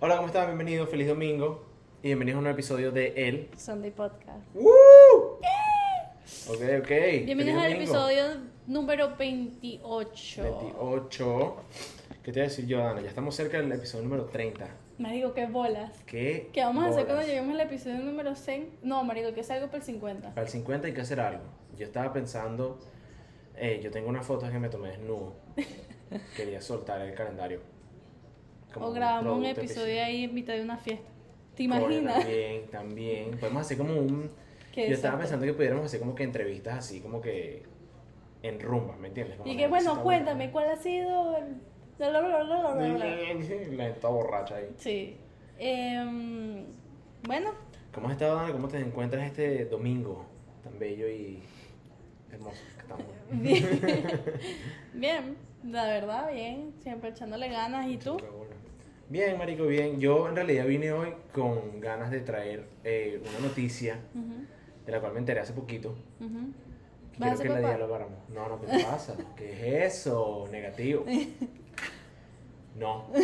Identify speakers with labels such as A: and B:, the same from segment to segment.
A: Hola, ¿cómo están? Bienvenidos, feliz domingo. Y bienvenidos a un nuevo episodio de El.
B: Sunday Podcast.
A: ¡Woo! Ok, ok.
B: Bienvenidos al
A: Feliz domingo.
B: episodio número 28.
A: 28. ¿Qué te voy a decir yo, Ana? Ya estamos cerca del episodio número 30.
B: Marico, qué bolas.
A: ¿Qué?
B: ¿Qué vamos a hacer cuando lleguemos al episodio número 100? No, marico, que es algo para el 50.
A: Para el 50 hay que hacer algo. Yo estaba pensando, eh, yo tengo unas fotos que me tomé desnudo. Quería soltar el calendario. Como
B: O grabamos un episodio ahí en mitad de una fiesta. ¿Te imaginas?
A: También, también. Podemos hacer como un... Yo estaba pensando que pudiéramos hacer como que entrevistas así, como que en rumbas, ¿me entiendes? Como
B: Y que bueno,
A: está
B: cuéntame, ¿cuál ha sido el...
A: La gente toda borracha ahí.
B: Sí. Em, bueno,
A: ¿Cómo has estado, Ana? ¿Cómo te encuentras este domingo tan bello y hermoso que estamos?
B: bien. bien, la verdad, bien. Siempre echándole ganas. ¿Y tú?
A: Bien, marico, bien. Yo en realidad vine hoy con ganas de traer eh, una noticia de la cual me enteré hace poquito.
B: ujú.
A: que
B: ¿Vas a
A: Quiero que la
B: papá?
A: dialogáramos. No, no, ¿qué te pasa? ¿Qué es eso? Negativo. No,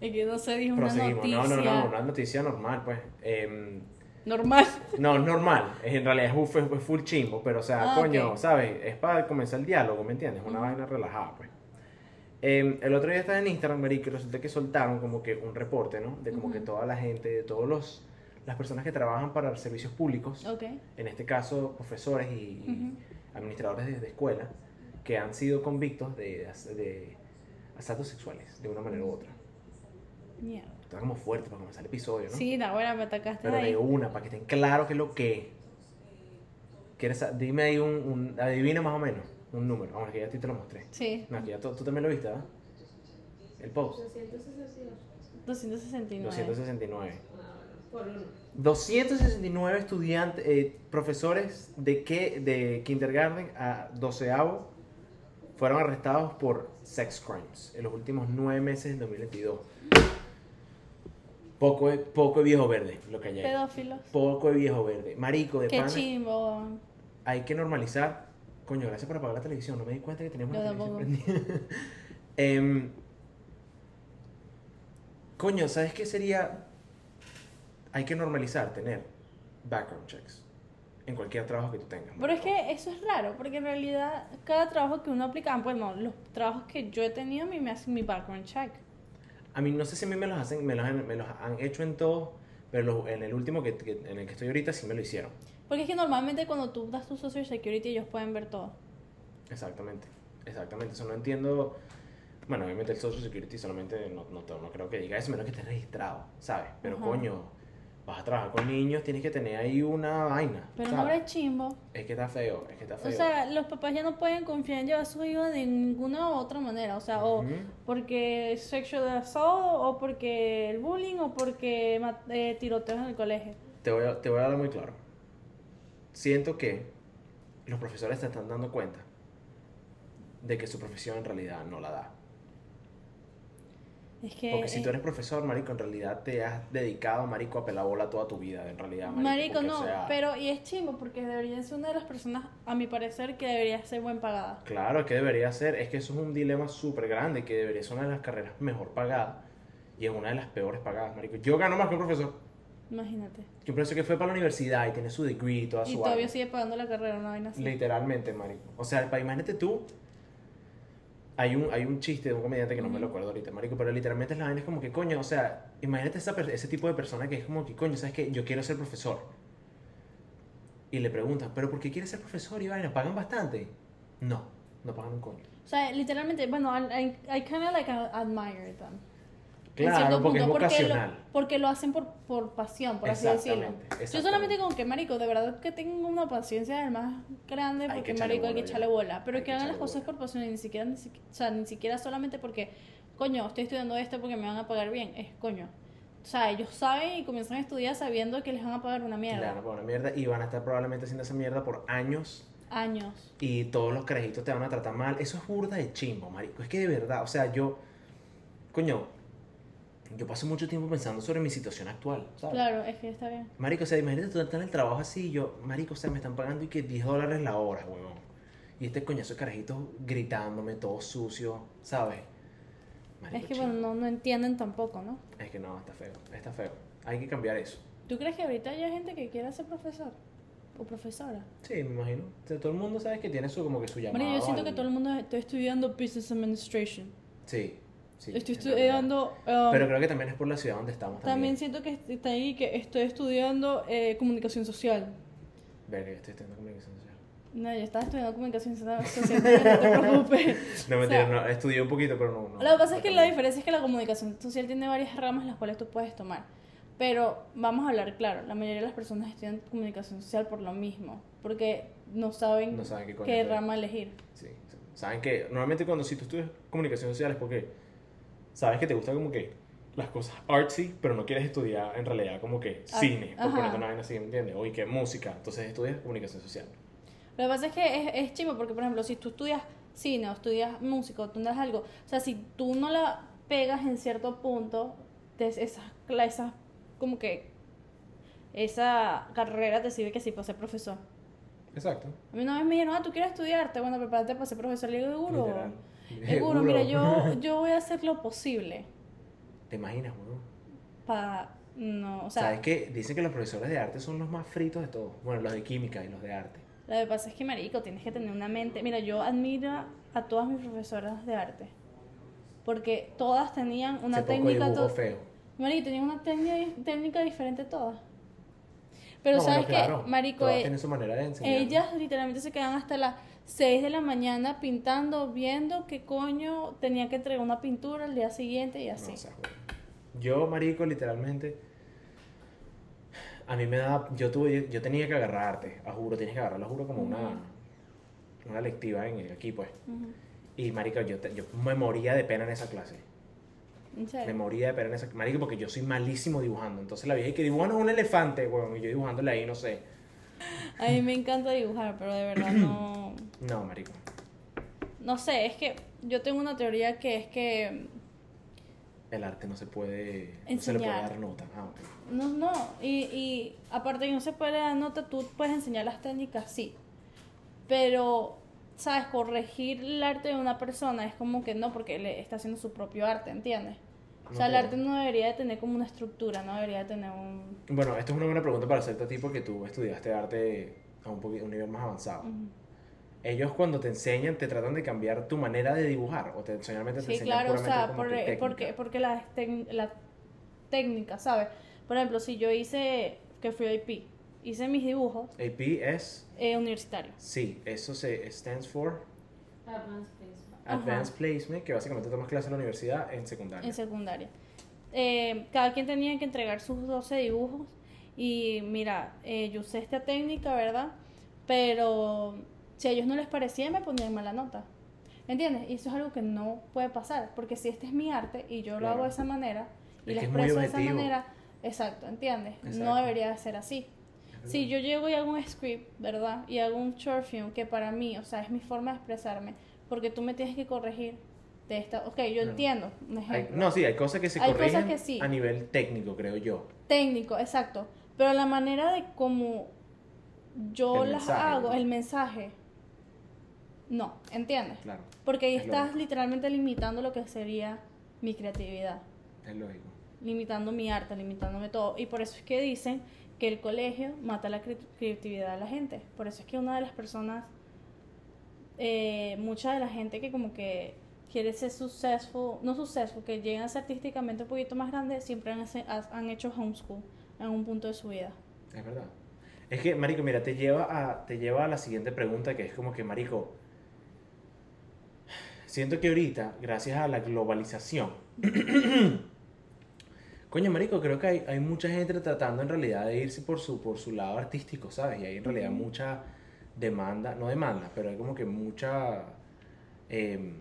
B: Es que no se dijo una
A: proseguimos.
B: noticia.
A: No, no, no, una noticia normal, pues. Em,
B: Normal.
A: no, normal. En realidad es fue- fue full chimbo, pero o sea,
B: Ah,
A: coño. ¿sabes? Es para comenzar el diálogo, ¿me entiendes? Una vaina relajada, pues. Em, el otro día estaba en Instagram, marico, y resulta que soltaron como que un reporte, ¿no? De como que toda la gente, de todos los las personas que trabajan para servicios públicos, en este caso profesores y, administradores de, de escuela, que han sido convictos de, de asaltos sexuales, de una manera u otra.
B: Mierda.
A: Está como fuerte para comenzar el episodio, ¿no?
B: Sí, la buena me atacaste
A: Pero
B: ahí.
A: de una, para que estén claros qué es lo que. ¿Quieres, dime ahí un, un- Adivina más o menos un número. Vamos, que ya a ti te lo mostré.
B: Sí,
A: No, que ya tú, tú también lo viste, ¿verdad? El post.
B: 269.
A: 269.
C: Por uno.
A: 269 estudiantes, eh, profesores de, qué, de kindergarten a doceavo fueron arrestados por sex crimes en los últimos nueve meses del 2022. Poco de, poco de viejo verde, lo que hay ahí.
B: Pedófilos.
A: Poco de viejo verde. Marico, de
B: Qué
A: pana.
B: chimbo.
A: hay que normalizar. Coño, gracias por apagar la televisión. No me di cuenta que teníamos la televisión prendida. Em, coño, ¿sabes qué sería? Hay que normalizar tener background checks en cualquier trabajo que tú tengas.
B: Pero es que eso es raro, porque en realidad cada trabajo que uno aplica, bueno, los trabajos que yo he tenido a mí me hacen mi background check.
A: A mí no sé si a mí me los hacen, me los han, me los han hecho en todos, pero los- en el último que, que- en el que estoy ahorita sí me lo hicieron.
B: Porque es que normalmente cuando tú das tu social security ellos pueden ver todo.
A: Exactamente, exactamente. Eso no entiendo. Bueno, obviamente el Social Security solamente no, no, no creo que diga eso, menos que estés registrado, ¿sabes? Pero
B: Ajá.
A: coño, vas a trabajar con niños, tienes que tener ahí una vaina.
B: Pero no
A: ¿sabes?
B: habrá chimbo.
A: Es que está feo, es que está feo.
B: O sea, los papás ya no pueden confiar en llevar a sus hijos de ninguna otra manera. O sea, o
A: Ujú.
B: porque sexual assault, o porque el bullying, o porque eh, tiroteos en el colegio.
A: te, voy a, te voy a dar muy claro. Siento que los profesores se están dando cuenta de que su profesión en realidad no la da.
B: Es que.
A: Porque si tú eres profesor, marico, en realidad te has dedicado, marico, a pelar bola toda tu vida, en realidad, marico.
B: Marico, no,
A: sea,
B: pero y es chimbo porque debería ser una de las personas, a mi parecer, que debería ser buen pagada.
A: Claro, que debería ser, es que eso es un dilema súper grande, que debería ser una de las carreras mejor pagadas y es una de las peores pagadas, marico. Yo gano más que un profesor,
B: Imagínate.
A: un profesor que fue para la universidad y tiene su degree y toda
B: Y
A: su
B: todavía
A: vaina.
B: sigue pagando la carrera, una vaina así.
A: Literalmente, marico. O sea, imagínate tú, hay un, hay un chiste de un comediante que no me lo acuerdo ahorita, marico, pero literalmente la vaina es como que, coño, o sea, imagínate esa ese tipo de persona que es como que, coño, ¿sabes qué? Yo quiero ser profesor. Y le preguntan, ¿pero por qué quieres ser profesor y vaina? ¿Pagan bastante? No, no pagan un coño.
B: O sea, literalmente, bueno, I, I, I kind of like admire them. En
A: Claro,
B: cierto
A: porque es
B: punto,
A: vocacional.
B: Lo, porque lo hacen por, por pasión, por así decirlo. Yo solamente como que, marico, de verdad que tengo una paciencia del más grande
A: Hay
B: porque, marico, hay que echarle bola. Pero
A: Hay
B: que hagan las cosas
A: bola.
B: por pasión, y ni siquiera, ni siquiera, o sea, ni siquiera solamente porque, coño, estoy estudiando esto porque me van a pagar bien. Es, coño. O sea, ellos saben y comienzan a estudiar sabiendo que les van a pagar una mierda.
A: A poner una mierda y van a estar probablemente haciendo esa mierda por años
B: Años.
A: y todos los carajitos te van a tratar mal. Eso es burda de chimbo, marico. Es que de verdad, o sea, yo, coño, yo paso mucho tiempo pensando sobre mi situación actual, ¿sabes?
B: Claro, es que está bien.
A: Marico, o sea, imagínate tú estás en el trabajo así y yo, marico, o sea, me están pagando y que 10 dólares la hora, huevón. Y este coñazo de carajitos gritándome, todo sucio, ¿sabes? Marico,
B: Es que bueno, no, no entienden tampoco, ¿no?
A: Es que no, está feo, está feo. Hay que cambiar eso.
B: ¿Tú crees que ahorita hay gente que quiera ser profesor? ¿O profesora?
A: Sí, me imagino. O sea, todo el mundo sabe que tiene su, como que su llamado.
B: María, yo siento
A: al-
B: que todo el mundo está estudiando Business Administration.
A: Sí, sí.
B: Estoy estudiando... um,
A: Pero creo que también es por la ciudad donde estamos
B: también
A: también.
B: siento que está ahí que estoy estudiando eh, comunicación social.
A: Verga, yo estoy estudiando comunicación social.
B: No, yo estaba estudiando comunicación social, no te preocupes.
A: No,
B: O
A: mentira,
B: sea,
A: no, estudié un poquito, pero no. no
B: Lo que pasa es que la diferencia es que la comunicación social tiene varias ramas las cuales tú puedes tomar. Pero vamos a hablar claro, la mayoría de las personas estudian comunicación social por lo mismo, porque no saben,
A: No saben qué
B: qué rama elegir.
A: Sí. Saben que normalmente cuando si tú estudias comunicación social es porque sabes que te gusta como que las cosas artsy, pero no quieres estudiar en realidad como que
B: Ah,
A: cine, por
B: ajá.
A: ponerte una vaina así, ¿me entiendes? O y que música, entonces estudias comunicación social.
B: Lo que pasa es que es, es chimo, porque por ejemplo, si tú estudias cine o estudias música o tú estudias algo, o sea, si tú no la pegas en cierto punto, de esas, esas como que esa carrera te sirve que sí para ser profesor.
A: Exacto.
B: A mí una vez me dijeron, ah, tú quieres estudiarte, bueno, prepárate para ser profesor. Le digo, seguro. Seguro, mira, yo, yo voy a hacer lo posible
A: ¿Te imaginas, weón?
B: para, no, o sea,
A: ¿Sabes qué? Dicen que los profesores de arte son los más fritos de todos. Bueno, los de química y los de arte.
B: lo que pasa es que, marico, tienes que tener una mente, mira, yo admiro a todas mis profesoras de arte, porque todas tenían una
A: poco
B: técnica, to-
A: feo.
B: marico, tenían una técnica, técnica diferente todas. Pero
A: No,
B: sabes
A: bueno, claro,
B: que, marico, eh,
A: su manera de enseñar.
B: ellas literalmente se quedan hasta las 6 de la mañana pintando, viendo qué coño tenía que entregar una pintura al día siguiente y
A: No,
B: así.
A: o sea, weón. Yo, marico, literalmente... A mí me da... Yo, tuve, yo tenía que agarrar arte, a juro, tienes que agarrarlo, juro, como una, una lectiva en, aquí, pues. Y, marico, yo, te- yo me moría de pena en esa clase.
B: ¿En
A: Me moría de pena en esa Marico, porque yo soy malísimo dibujando. Entonces la vieja que dibujan un elefante, weón, y yo dibujándole ahí, no sé.
B: A mí me encanta dibujar, pero de verdad no...
A: No, marico.
B: No sé, es que yo tengo una teoría que es que...
A: El arte no se puede... No se le puede
B: Enseñar.
A: dar nota. Ah.
B: No, no, y, y aparte que no se puede dar nota, tú puedes enseñar las técnicas, sí. Pero, ¿sabes? Corregir el arte de una persona es como que no, porque le está haciendo su propio arte, ¿entiendes? O sea, el arte no debería de tener como una estructura, no debería de tener un...
A: Bueno, esto es una buena pregunta para hacerte a ti porque tú estudiaste arte a un, poquito, un nivel más avanzado.
B: Ujú.
A: Ellos cuando te enseñan te tratan de cambiar tu manera de dibujar o te solamente te
B: Sí,
A: enseñan
B: claro, o sea,
A: como
B: por-
A: que técnica.
B: porque, porque la, la técnica, ¿sabes? Por ejemplo, si yo hice, que fui IP, hice mis dibujos
A: AP es...
B: eh, universitarios.
A: Sí, eso se stands for
C: Advanced placement.
B: Ajá.
A: Advanced Placement, que básicamente tomas clases en la universidad en secundaria.
B: en secundaria. Eh, cada quien tenía que entregar sus 12 dibujos y mira, eh, yo usé esta técnica, ¿verdad? Pero si a ellos no les parecía, me ponían mala nota. ¿Entiendes? Y eso es algo que no puede pasar, porque si este es mi arte y yo lo hago de esa manera y lo expreso de esa manera, exacto, ¿entiendes?
A: Exacto.
B: No debería de ser así. Si yo llego y hago un script, ¿verdad? Y hago un short film que para mí, o sea, es mi forma de expresarme, porque tú me tienes que corregir de esta... Ok, yo
A: No.
B: entiendo, un
A: Hay-
B: ejemplo.
A: no, sí, hay cosas que se
B: Hay cosas
A: corrigen
B: que sí.
A: a nivel técnico, creo yo.
B: Técnico, exacto. Pero la manera de cómo yo
A: El
B: las
A: mensaje,
B: hago,
A: ¿no?
B: el mensaje, no, ¿entiendes?
A: Claro,
B: Porque ahí
A: Es
B: estás
A: lógico.
B: literalmente limitando lo que sería mi creatividad,
A: es lógico.
B: limitando mi arte, limitándome todo. Y por eso es que dicen que el colegio mata la cre- creatividad de la gente. Por eso es que una de las personas, eh, mucha de la gente que como que quiere ser successful, no successful, que llegan a ser artísticamente un poquito más grandes, siempre han, han hecho homeschool en un punto de su vida.
A: Es verdad. Es que, Marico, mira, te lleva a, te lleva a la siguiente pregunta que es como que, Marico, siento que ahorita, gracias a la globalización, coño, Marico, creo que hay, hay mucha gente tratando en realidad de irse por su, por su lado artístico, ¿sabes? Y hay en realidad mucha demanda, no demanda, pero hay como que mucha em,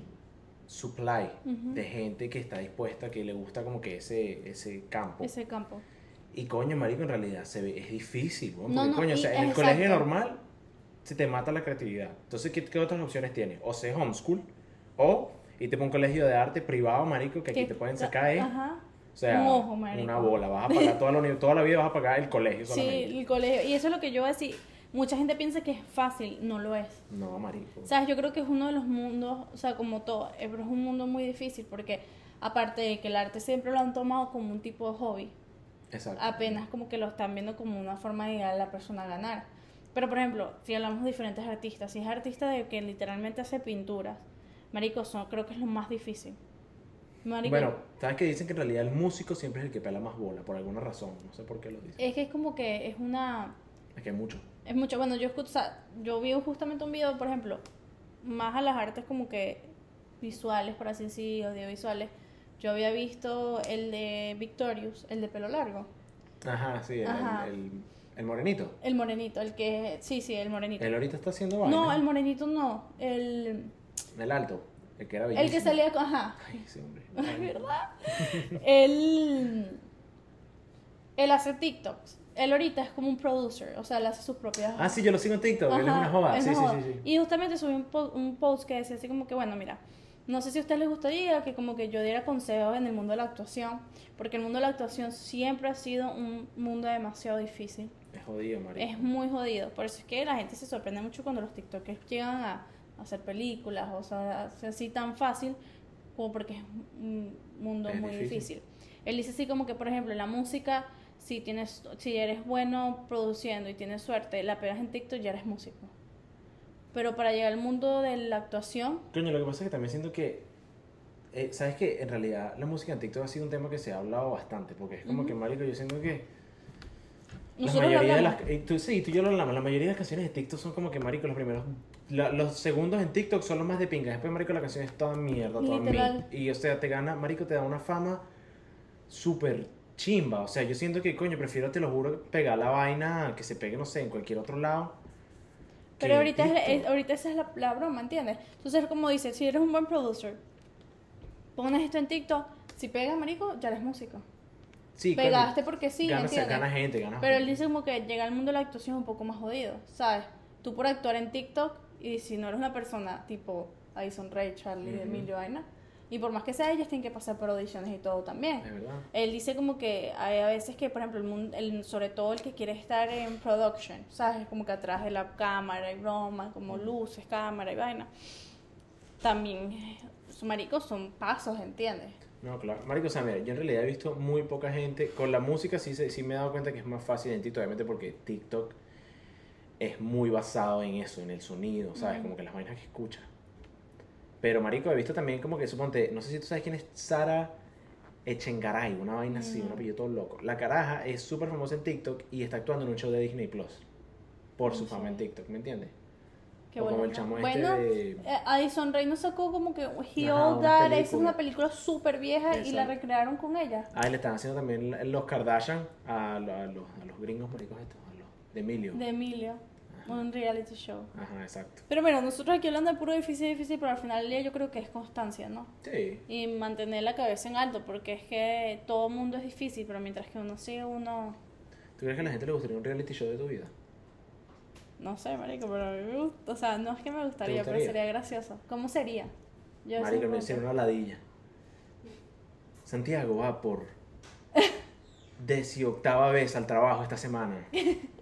A: supply de gente que está dispuesta, que le gusta como que ese, ese campo.
B: Ese campo.
A: Y coño, marico, en realidad se ve, es difícil,
B: No,
A: porque
B: no,
A: coño, o sea, en el
B: exacto.
A: colegio normal se te mata la creatividad. Entonces, ¿qué, qué otras opciones tienes? O sea, homeschool, o irte para un colegio de arte privado, marico, que aquí te pueden sacar, ¿eh?
B: Ajá.
A: o sea,
B: un ojo, marico.
A: una bola, vas a pagar toda la, toda la vida vas a pagar el colegio
B: Sí, el colegio. Y eso es lo que yo voy a decir. Mucha gente piensa que es fácil, no lo es.
A: No, marico.
B: ¿Sabes? Yo creo que es uno de los mundos, o sea, como todo, pero es un mundo muy difícil porque Aparte de que el arte siempre lo han tomado como un tipo de hobby.
A: Exacto.
B: Apenas como que lo están viendo como una forma de ayudar a la persona a ganar. Pero por ejemplo, si hablamos de diferentes artistas, si es artista de que literalmente hace pinturas, marico, son, creo que es lo más difícil. Marico,
A: Bueno, ¿sabes que dicen que en realidad el músico siempre es el que pela más bola, por alguna razón? No sé por qué lo dicen.
B: es que es como que es una
A: Es que hay mucho.
B: Es mucho, bueno, yo escucho, o sea, yo vi justamente un video, por ejemplo, más a las artes como que visuales, por así decir, audiovisuales. Yo había visto el de Victorious, el de pelo largo,
A: Ajá, sí, el,
B: Ajá.
A: el- el morenito.
B: el morenito, el que, sí, sí, el morenito.
A: Él ahorita está haciendo vaina.
B: no, el morenito no, el,
A: El alto, el que era
B: el
A: bellísimo.
B: que salía, con- ajá,
A: Ay, ese hombre.
B: es verdad. él, él hace TikToks. Él ahorita es como un producer, o sea, él hace sus propias
A: Ah, sí, yo lo sigo en TikTok, él es una joda.
B: es
A: Sí, sí, sí, sí.
B: Y justamente subí un, po- un post que decía así como que, bueno, mira, no sé si a ustedes les gustaría que como que yo diera consejos en el mundo de la actuación, porque el mundo de la actuación siempre ha sido un mundo demasiado difícil.
A: Es jodido, marico.
B: Es muy jodido. Por eso es que la gente se sorprende mucho cuando los TikTokers llegan a hacer películas, o sea, así tan fácil, como porque es un mundo
A: Es
B: muy
A: difícil.
B: difícil. Él dice así como que, por ejemplo, la música, si tienes, si eres bueno produciendo y tienes suerte, la pegas en TikTok, ya eres músico. Pero para llegar al mundo de la actuación,
A: Coño, lo que pasa es que también siento que. eh, ¿Sabes que En realidad la música en TikTok ha sido un tema que se ha hablado bastante. Porque es como que, marico, yo siento que. La
B: nosotros
A: mayoría de las. eh, tú, sí, tú y yo lo hablamos. La mayoría de las canciones de TikTok son como que, marico, los primeros. La- los segundos en TikTok son los más de pinga. Después, marico, la canción es toda mierda, toda mid. Y, o sea, te gana, marico, te da una fama súper chimba. O sea, yo siento que, coño, prefiero, te lo juro, pegar la vaina que se pegue, no sé, en cualquier otro lado.
B: Pero ahorita, es,
A: TikTok.
B: es- ahorita esa es la, la broma, ¿entiendes? Entonces, como dice, si eres un buen producer, pones esto en TikTok, si pegas, marico, ya eres músico.
A: Sí,
B: Pegaste porque sí,
A: gana,
B: ¿entiendes?
A: gana gente, gana
B: Pero él dice como que llega al mundo de la actuación un poco más jodido, ¿sabes? Tú por actuar en TikTok y si no eres una persona tipo Addison Ray, Charlie,
A: Ujú.
B: Emilio, vaina, y por más que sea ellos tienen que pasar por audiciones y todo también.
A: Es verdad.
B: Él dice como que hay a veces que, por ejemplo, el mundo, el, sobre todo el que quiere estar en production, ¿sabes? Como que atrás de la cámara y broma, como luces, cámara y vaina. También, su marico son pasos, ¿entiendes?
A: No, claro. Marico, o sea, mira, yo en realidad he visto muy poca gente. Con la música sí, sí me he dado cuenta que es más fácil en TikTok, obviamente porque TikTok es muy basado en eso, en el sonido, ¿sabes? Como que las vainas que escuchas. Pero, Marico, he visto también como que, suponte, no sé si tú sabes quién es Sara Echengaray, una vaina así, un
B: No.
A: apellido todo loco. La caraja es súper famosa en TikTok y está actuando en un show de Disney Plus. Por su
B: No
A: fama en. TikTok, ¿me entiendes?
B: Qué
A: o como
B: bueno.
A: el chamo
B: Bueno,
A: este de...
B: Eh, Addison Rae nos sacó como que He All That, esa es una película súper vieja y la recrearon con ella.
A: Ah, y le están haciendo también los Kardashian a, lo- a los, a los gringos maricos estos, a los de Emilio.
B: De Emilio. Un reality show.
A: Ajá, exacto.
B: Pero bueno, nosotros aquí hablando de puro difícil, difícil, pero al final del día yo creo que es constancia, ¿no?
A: Sí.
B: Y mantener la cabeza en alto, porque es que todo mundo es difícil, pero mientras que uno sigue, uno,
A: ¿Tú crees que a la gente le gustaría un reality show de tu vida?
B: no sé, marico, pero a mí me gusta, o sea, no es que me gustaría, pero sería gracioso. ¿Cómo sería? Yo
A: Marico, me hicieron una ladilla. Santiago va por decimoctava vez al trabajo esta semana.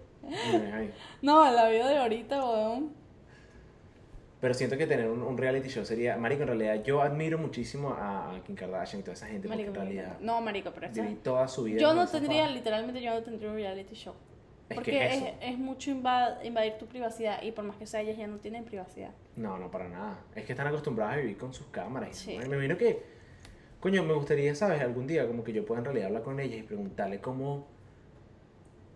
B: No, la vida de ahorita, weón.
A: Pero siento que tener un, un reality show sería... Marico, en realidad yo admiro muchísimo a, Kim Kardashian y toda esa gente
B: Marico,
A: en realidad.
B: No, marico, pero eso
A: toda su vida
B: Yo no tendría,
A: fama.
B: literalmente, yo no tendría un reality show.
A: Es
B: Porque
A: que
B: es,
A: eso.
B: es mucho invad- invadir tu privacidad y por más que sea, ellas ya no tienen privacidad.
A: No, no, para nada. Es que están acostumbradas a vivir con sus cámaras.
B: Sí.
A: Me imagino que, coño, me gustaría, ¿sabes? Algún día como que yo pueda en realidad hablar con ellas y preguntarle cómo...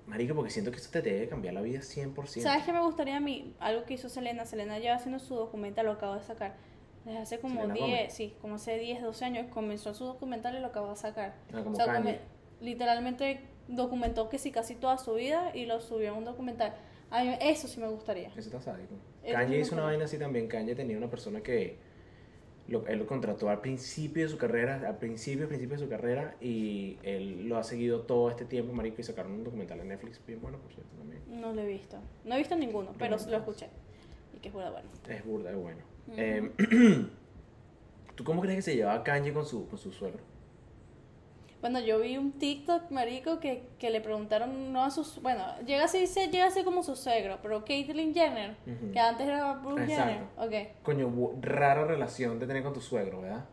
A: Marico, porque siento que eso te debe cambiar la vida 100%.
B: ¿Sabes qué me gustaría a mí? Algo que hizo Selena. Selena ya haciendo su documental, lo acabo de sacar. Desde hace como
A: Selena
B: 10,
A: Gómez.
B: sí, como hace 10, 12 años comenzó su documental y lo acabo de sacar.
A: Ah, como
B: O sea, come- literalmente documentó que sí casi toda su vida y lo subió a un documental. A mí eso sí me gustaría.
A: Eso está sádico. Kanye hizo una vaina así también. Kanye tenía una persona que lo, él lo contrató al principio de su carrera, al principio, principio de su carrera, y él lo ha seguido todo este tiempo, marico, y sacaron un documental en Netflix bien bueno, por cierto, también.
B: No lo he visto. No he visto ninguno, pero lo escuché. Y que es bueno, bueno.
A: Es burda de bueno. Eh, ¿Tú cómo crees que se llevaba Kanye con su, con su suegro?
B: Bueno, yo vi un TikTok, marico, que, que le preguntaron, no a sus... Bueno, llega a ser, llega a ser como su suegro, pero Caitlyn Jenner, que antes era Bruce Jenner.
A: Exacto.
B: Ok.
A: Coño, rara relación de tener con tu suegro, ¿verdad?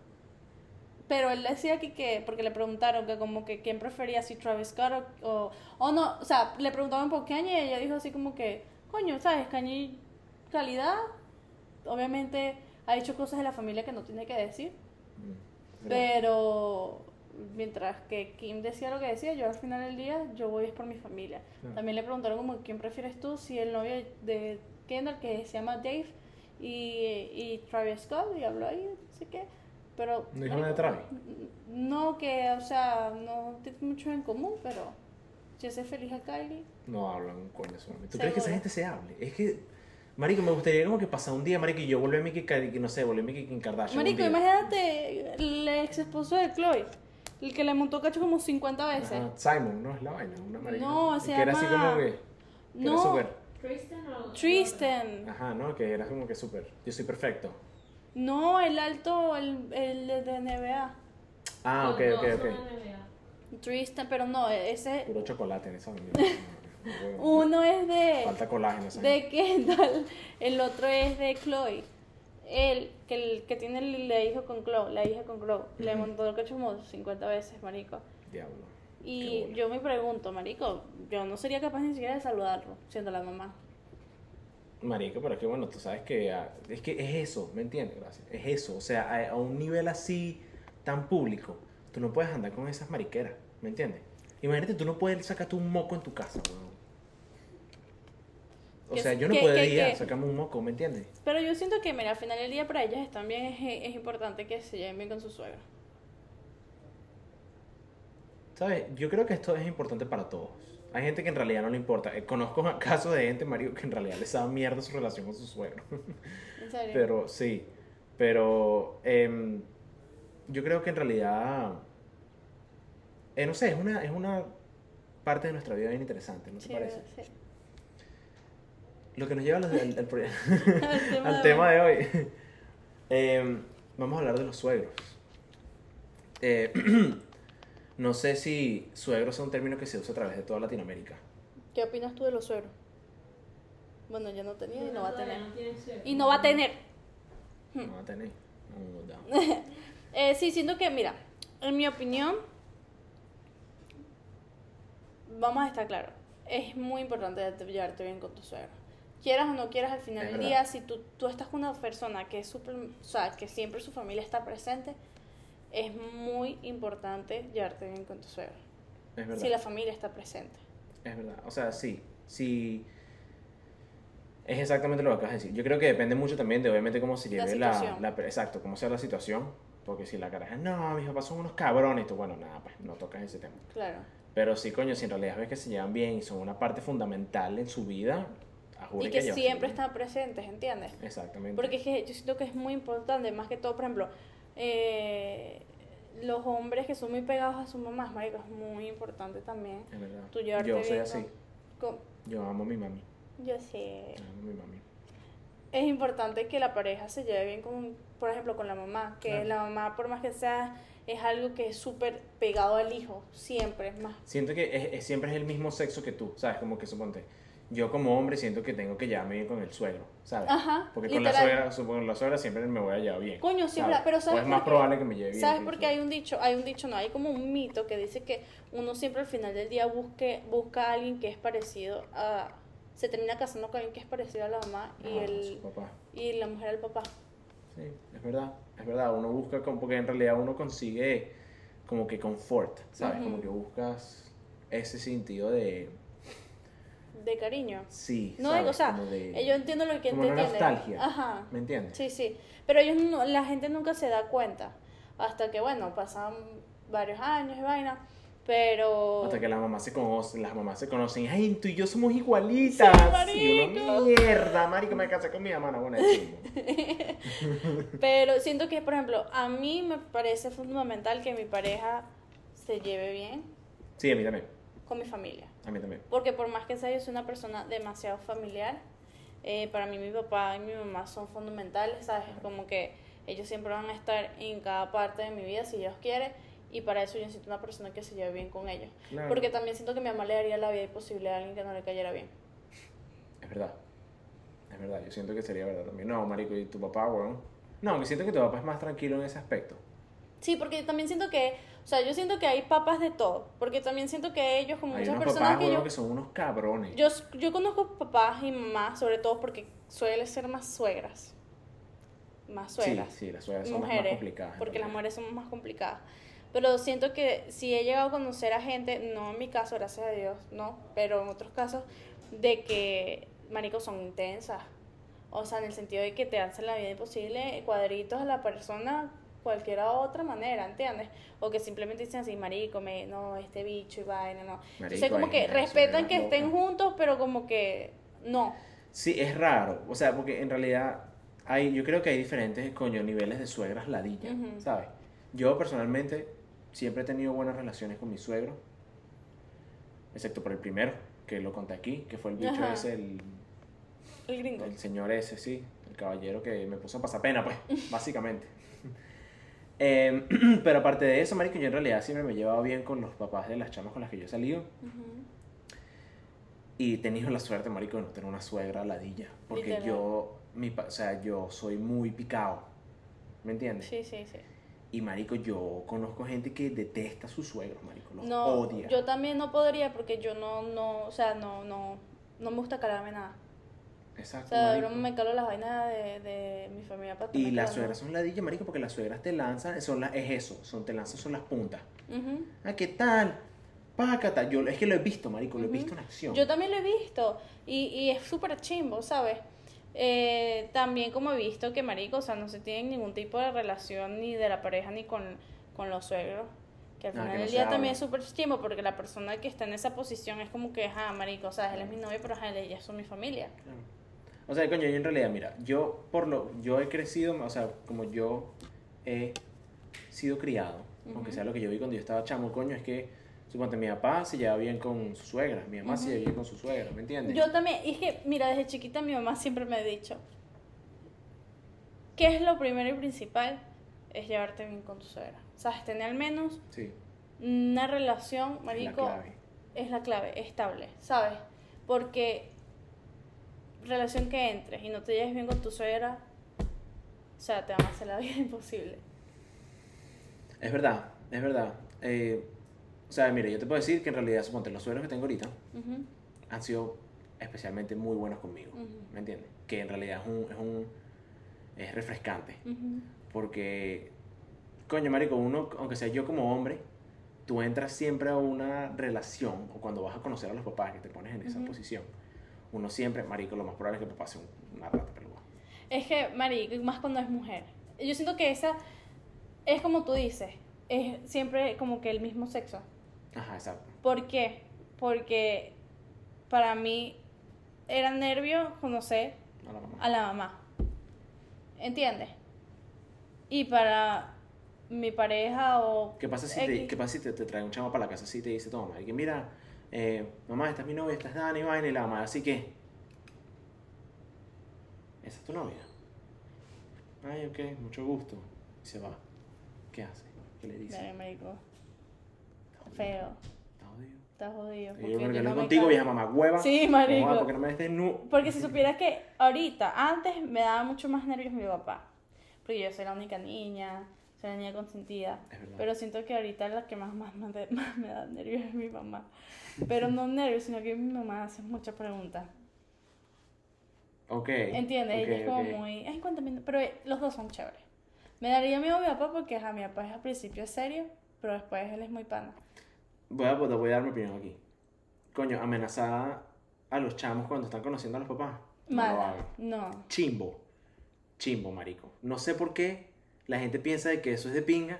B: pero él decía que, que, porque le preguntaron que como que quién prefería si Travis Scott o, o, o no, o sea, le preguntaban por Kanye y ella dijo así como que, coño, ¿sabes? Kanye, calidad, obviamente ha hecho cosas de la familia que no tiene que decir,
A: Mm,
B: pero mientras que Kim decía lo que decía, yo al final del día, yo voy es por mi familia.
A: Claro.
B: También le preguntaron como, ¿quién prefieres tú? Si el novio de Kendall, que se llama Dave, y, y Travis Scott, y habló ahí, no sé qué. Pero...
A: ¿No dijo nada de Travis?
B: No, que, o sea, no tiene mucho en común, pero si hace feliz a Kylie.
A: No hablan un coño. ¿Tú crees que esa gente se hable? Es que, marico, me gustaría como que pasara un día, marico, y yo volví a mi que, que no sé, a mi Kim Kardashian.
B: Marico, imagínate el ex esposo de Chloe, el que le montó cacho como 50 veces.
A: Ajá, Simon, ¿no? Es la vaina, una marica.
B: No, se
A: Que era así
B: llama-
A: como que... que
B: No.
A: Era súper...
C: Tristan o
B: Tristan.
A: Ajá, ¿no? Que era como que súper... Yo soy perfecto.
B: No, el alto, el, el de NBA.
A: Ah, ok, ok, ok.
B: Tristan, pero no, ese.
A: Puro chocolate en esa.
B: Uno es de.
A: Falta colágeno esa
B: de Kendall, el otro es de Chloe. Él, que, el, que tiene la hija con Chloe, la hija con Chloe, le montó el cacho como 50 veces, marico.
A: Diablo.
B: Y yo me pregunto, marico, yo no sería capaz ni siquiera de saludarlo, siendo la mamá.
A: Marico, pero es que bueno, tú sabes que ah, es que es eso, ¿me entiendes? Gracias. Es eso, o sea, a, a un nivel así tan público, tú no puedes andar con esas mariqueras, ¿me entiendes? Imagínate, tú no puedes sacarte un moco en tu casa, weón. O
B: Que-
A: sea, yo no
B: que-
A: podría sacarme un moco, ¿me entiendes?
B: Pero yo siento que, mira, al final del día para ellas también es, es importante que se lleven bien con su suegra.
A: ¿Sabes? Yo creo que esto es importante para todos. Hay gente que en realidad no le importa. Eh, Conozco casos de gente, Mario, que en realidad les da mierda su relación con su suegro.
B: En serio.
A: Pero sí, pero em, yo creo que en realidad, eh, no sé, es una, es una parte de nuestra vida bien interesante, ¿no te
B: Sí,
A: parece?
B: sí.
A: Lo que nos lleva al, al- al pro-
B: Al tema
A: al
B: de
A: tema
B: hoy.
A: de hoy. Em, vamos a hablar de los suegros. Eh, no sé si suegro es un término que se usa a través de toda Latinoamérica.
B: ¿Qué opinas tú de los suegros? Bueno, ya no tenía y no va a tener. Y no va a tener.
A: No va a tener. No, no.
B: Eh, sí, siento que, mira, en mi opinión, vamos a estar claros, es muy importante llevarte bien con tu suegro. Quieras o no quieras, al final del día, si tú, tú estás con una persona que es súper, o sea, que siempre su familia está presente, es muy importante llevarte bien con tu suegro.
A: Es verdad.
B: Si la familia está presente.
A: Es verdad, o sea, sí, sí. Es exactamente lo que acabas de decir. Yo creo que depende mucho también de, obviamente, cómo se
B: La
A: lleve la,
B: situación.
A: la- Exacto, cómo sea la situación. Porque si la caraja, no, mis papás son unos cabrones, tú, bueno, nada, pues no tocas ese tema.
B: Claro.
A: Pero sí, coño, si en realidad ves que se llevan bien y son una parte fundamental en su vida,
B: Y que
A: llevarse
B: siempre
A: bien.
B: están presentes, ¿entiendes?
A: Exactamente.
B: Porque es que yo siento que es muy importante, más que todo, por ejemplo, eh, los hombres que son muy pegados a sus mamás, marico, es muy importante también.
A: Es verdad.
B: Tú
A: Yo soy así.
B: con-
A: Yo amo a mi mami.
B: Yo sé.
A: Amo a mi mami.
B: Es importante que la pareja se lleve bien con, por ejemplo, con la mamá. Que
A: Claro.
B: la mamá, por más que sea, es algo que es súper pegado al hijo, siempre. Es más,
A: Siento que es- es- siempre es el mismo sexo que tú, ¿sabes? Como que suponte. Yo como hombre siento que tengo que llevarme bien con el suegro, ¿sabes?
B: Ajá,
A: Porque con la suegra, supongo, con la suegra siempre me voy a llevar bien.
B: Coño, sí,
A: ¿sabes?
B: pero
A: O
B: ¿sabes
A: es más probable que me lleve bien.
B: ¿Sabes
A: con
B: por
A: el
B: qué hay un dicho? Hay un dicho, no, hay como un mito que dice que uno siempre al final del día busque, busca a alguien que es parecido a... Se termina casando con alguien que es parecido a la mamá y,
A: Ah,
B: el,
A: papá.
B: y la mujer al papá.
A: Sí, es verdad, es verdad. Uno busca, como, porque en realidad uno consigue como que confort, ¿sabes? Como que buscas ese sentido de.
B: De cariño.
A: Sí,
B: No,
A: ¿sabes?
B: o sea,
A: de-
B: eh, yo entiendo lo que
A: como
B: te
A: una nostalgia.
B: Ajá.
A: ¿Me entiendes?
B: Sí, sí. Pero ellos no- la gente nunca se da cuenta. Hasta que, bueno, pasan varios años y vaina. Pero.
A: Hasta que las mamás se conocen, las mamás se conocen, ay, tú y yo somos igualitas.
B: Sí,
A: y uno, mierda, marico, me casé con mi no, bueno.
B: Pero siento que, por ejemplo, a mí me parece fundamental que mi pareja se lleve bien
A: Sí, a mí también,
B: con mi familia.
A: A mí también.
B: Porque por más que sea, yo soy una persona demasiado familiar. eh, para mí mi papá y mi mamá son fundamentales, ¿sabes? Como que ellos siempre van a estar en cada parte de mi vida si Dios quiere. Y para eso yo necesito una persona que se lleve bien con ellos.
A: Claro.
B: Porque también siento que mi mamá le daría la vida imposible a alguien que no le cayera bien.
A: Es verdad. Es verdad, yo siento que sería verdad también. No, marico, ¿y tu papá, weón? No, que siento que tu papá es más tranquilo en ese aspecto.
B: Sí, porque también siento que, o sea, yo siento que hay papás de todo, porque también siento que ellos, como
A: Hay
B: muchas
A: unos
B: personas
A: papás,
B: que yo,
A: que son unos cabrones.
B: yo, yo conozco papás y mamás, sobre todo porque suele ser más suegras, más
A: sí,
B: suegras,
A: sí, las suegras son las más
B: mujeres,
A: complicadas.
B: porque las mujeres somos más complicadas. Pero siento que si he llegado a conocer a gente, no en mi caso, gracias a Dios, no, pero en otros casos, de que, maricos, son intensas. O sea, en el sentido de que te hacen la vida imposible, cuadritos a la persona, cualquier otra manera, ¿entiendes? O que simplemente dicen así, marico, me, no, este bicho y vaina, no. Entonces,
A: Marico,
B: como
A: hay
B: que respetan que estén juntos, pero como que no.
A: Sí, es raro. O sea, porque en realidad hay, yo creo que hay diferentes, coño, niveles de suegras ladilla,
B: Ujú.
A: ¿sabes? Yo personalmente siempre he tenido buenas relaciones con mi suegro, excepto por el primero, que lo conté aquí, que fue el bicho
B: Ajá.
A: ese, el,
B: El gringo.
A: el señor ese, sí, el caballero que me puso a pasar pena, pues, básicamente. Em, pero aparte de eso, marico, yo en realidad siempre me he llevado bien con los papás de las chamas con las que yo he salido. Y he tenido la suerte, marico, de no tener una suegra ladilla. Porque
B: Literal.
A: yo, mi, o sea, yo soy muy picado. ¿Me entiendes?
B: Sí, sí, sí.
A: Y, marico, yo conozco gente que detesta a sus suegros, marico. Los
B: No,
A: odia.
B: yo también no podría porque yo no, no, o sea, no, no, no me gusta calarme nada. O
A: Exacto,
B: sea, de broma me calo las vainas de, de mi familia para
A: Y las suegras son ladillas, marico, porque las suegras te lanzan, son las, es eso, son, te lanzan son las puntas.
B: Ujú.
A: Ah, ¿qué tal? Pácata. Yo, es que lo he visto, marico, lo he visto en acción.
B: Yo también lo he visto y, y es súper chimbo, ¿sabes? Eh, también como he visto que marico, o sea, no se tienen ningún tipo de relación ni de la pareja ni con, con los suegros. Que al
A: Ah,
B: final
A: no
B: del
A: se
B: día
A: hablan.
B: también es súper chimbo porque la persona que está en esa posición es como que, ajá, marico, o sea, él es mi novio, pero ajá, ellas son mi familia.
A: Claro. O sea, coño, yo en realidad, mira, yo por lo, yo he crecido, o sea, como yo he sido criado, aunque
B: Ujú.
A: sea lo que yo vi cuando yo estaba chamo, coño, es que, suponte, mi papá se lleva bien con su suegra, mi mamá se
B: Ujú.
A: lleva bien con su suegra, ¿me entiendes?
B: Yo también, es que, mira, desde chiquita mi mamá siempre me ha dicho, ¿qué es lo primero y principal? Es llevarte bien con tu suegra. ¿Sabes? Tener al menos
A: Sí,
B: una relación,
A: es la
B: marico,
A: clave.
B: es la clave, estable, ¿sabes? Porque relación que entres y no te lleves bien con tu suegra, o sea, te van a hacer la vida imposible.
A: Es verdad, es verdad. Eh, o sea, mira, yo te puedo decir que en realidad, suponte, los suegros que tengo ahorita
B: Ujú,
A: han sido especialmente muy buenos conmigo,
B: Ujú.
A: ¿me entiendes? Que en realidad es un, es un, es refrescante.
B: ujú.
A: Porque, coño, marico, uno, aunque sea yo como hombre, tú entras siempre a una relación, o cuando vas a conocer a los papás, que te pones en esa posición, uno siempre, marico, lo más probable es que sea un- una rata peluda.
B: Es que, marico, más cuando es mujer. Yo siento que esa es como tú dices, es siempre como que el mismo sexo.
A: Ajá, exacto.
B: ¿Por qué? Porque para mí era nervio conocer
A: A la mamá.
B: a la mamá. ¿Entiendes? Y para mi pareja o...
A: ¿Qué pasa si, te. ¿qué pasa si te, te trae un chamo para la casa así y te dice, toma, y que mira, eh, mamá, esta es mi novia, esta es Dani, vaina, y la mamá, así que, esa es tu novia. Ay, ok, mucho gusto. Y se va. ¿Qué hace? ¿Qué le dice?
B: Dale, marico, feo,
A: Está jodido.
B: está jodido. Porque
A: yo, porque
B: yo
A: no
B: me
A: contigo, vieja mamá hueva.
B: Sí, marico.
A: No, porque no me des nu.
B: Porque si supieras que ahorita, antes me daba mucho más nervios mi papá. Porque yo soy la única niña, soy la niña consentida. Pero siento que ahorita la que más, más, más, me da nervios es mi mamá. Pero no nervios, sino que mi mamá hace muchas preguntas.
A: Ok.
B: ¿Entiendes?
A: ok,
B: Ella es como
A: ok.
B: muy. Ay, cuéntame. Pero eh, los dos son chéveres. Me daría miedo a mi papá porque ajá, mi papá es al principio serio, pero después él es muy pana.
A: Voy a, voy a dar mi opinión aquí. Coño, amenazar a los chamos cuando están conociendo a los papás.
B: Mala. No.
A: Chimbo. Chimbo, marico. No sé por qué la gente piensa de que eso es de pinga.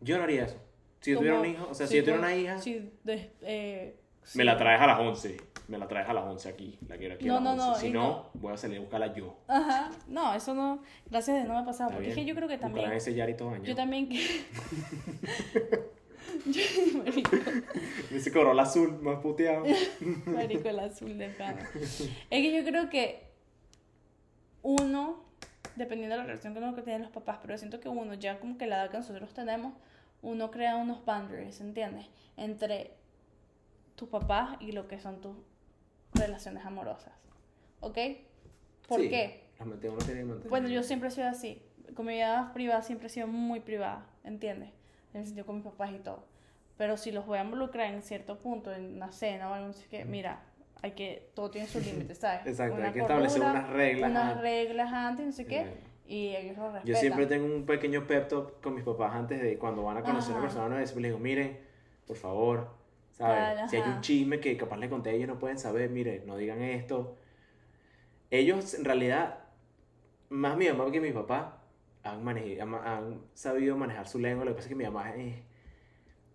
A: Yo no haría eso. Si yo tuviera un hijo, o sea, si yo tuviera una hija,
B: de- eh,
A: me la traes a las 11. Me la traes a las 11 aquí. La quiero aquí
B: No,
A: a las
B: no,
A: 11.
B: no,
A: Si no, voy a salir a buscarla yo.
B: Ajá. No, eso no. Gracias Dios no me ha pasado.
A: ¿Está
B: Porque es que yo creo que también.
A: ese Yari todo.
B: Yo también.
A: Ese Corolla azul más puteado.
B: marico, el azul de pana. Es que yo creo que uno, dependiendo de la relación que uno que tienen los papás, pero siento que uno, ya como que la edad que nosotros tenemos, uno crea unos boundaries, ¿entiendes? Entre tus papás y lo que son tus relaciones amorosas. ¿Ok? ¿Por
A: Sí,
B: qué?
A: Tiene que mantener.
B: Bueno, yo siempre he sido así. con mi vida privada siempre he sido muy privada, ¿entiendes? En el sentido con mis papás y todo. Pero si los voy a involucrar en cierto punto, en una cena o algo así que, mira, hay que, todo tiene sus límites, ¿sabes?
A: Exacto,
B: Una
A: hay que establecer unas reglas
B: Unas
A: antes.
B: reglas antes, no sé qué, y ellos lo respetan.
A: Yo siempre tengo un pequeño pep talk con mis papás antes de cuando van a conocer a una persona nueva. Les digo, miren, por favor, ¿sabes? Si hay un chisme que capaz le conté, ellos no pueden saber, mire, no digan esto. Ellos, en realidad, más mi mamá que mi papá, han, manej- han, han sabido manejar su lengua. Lo que pasa es que mi mamá es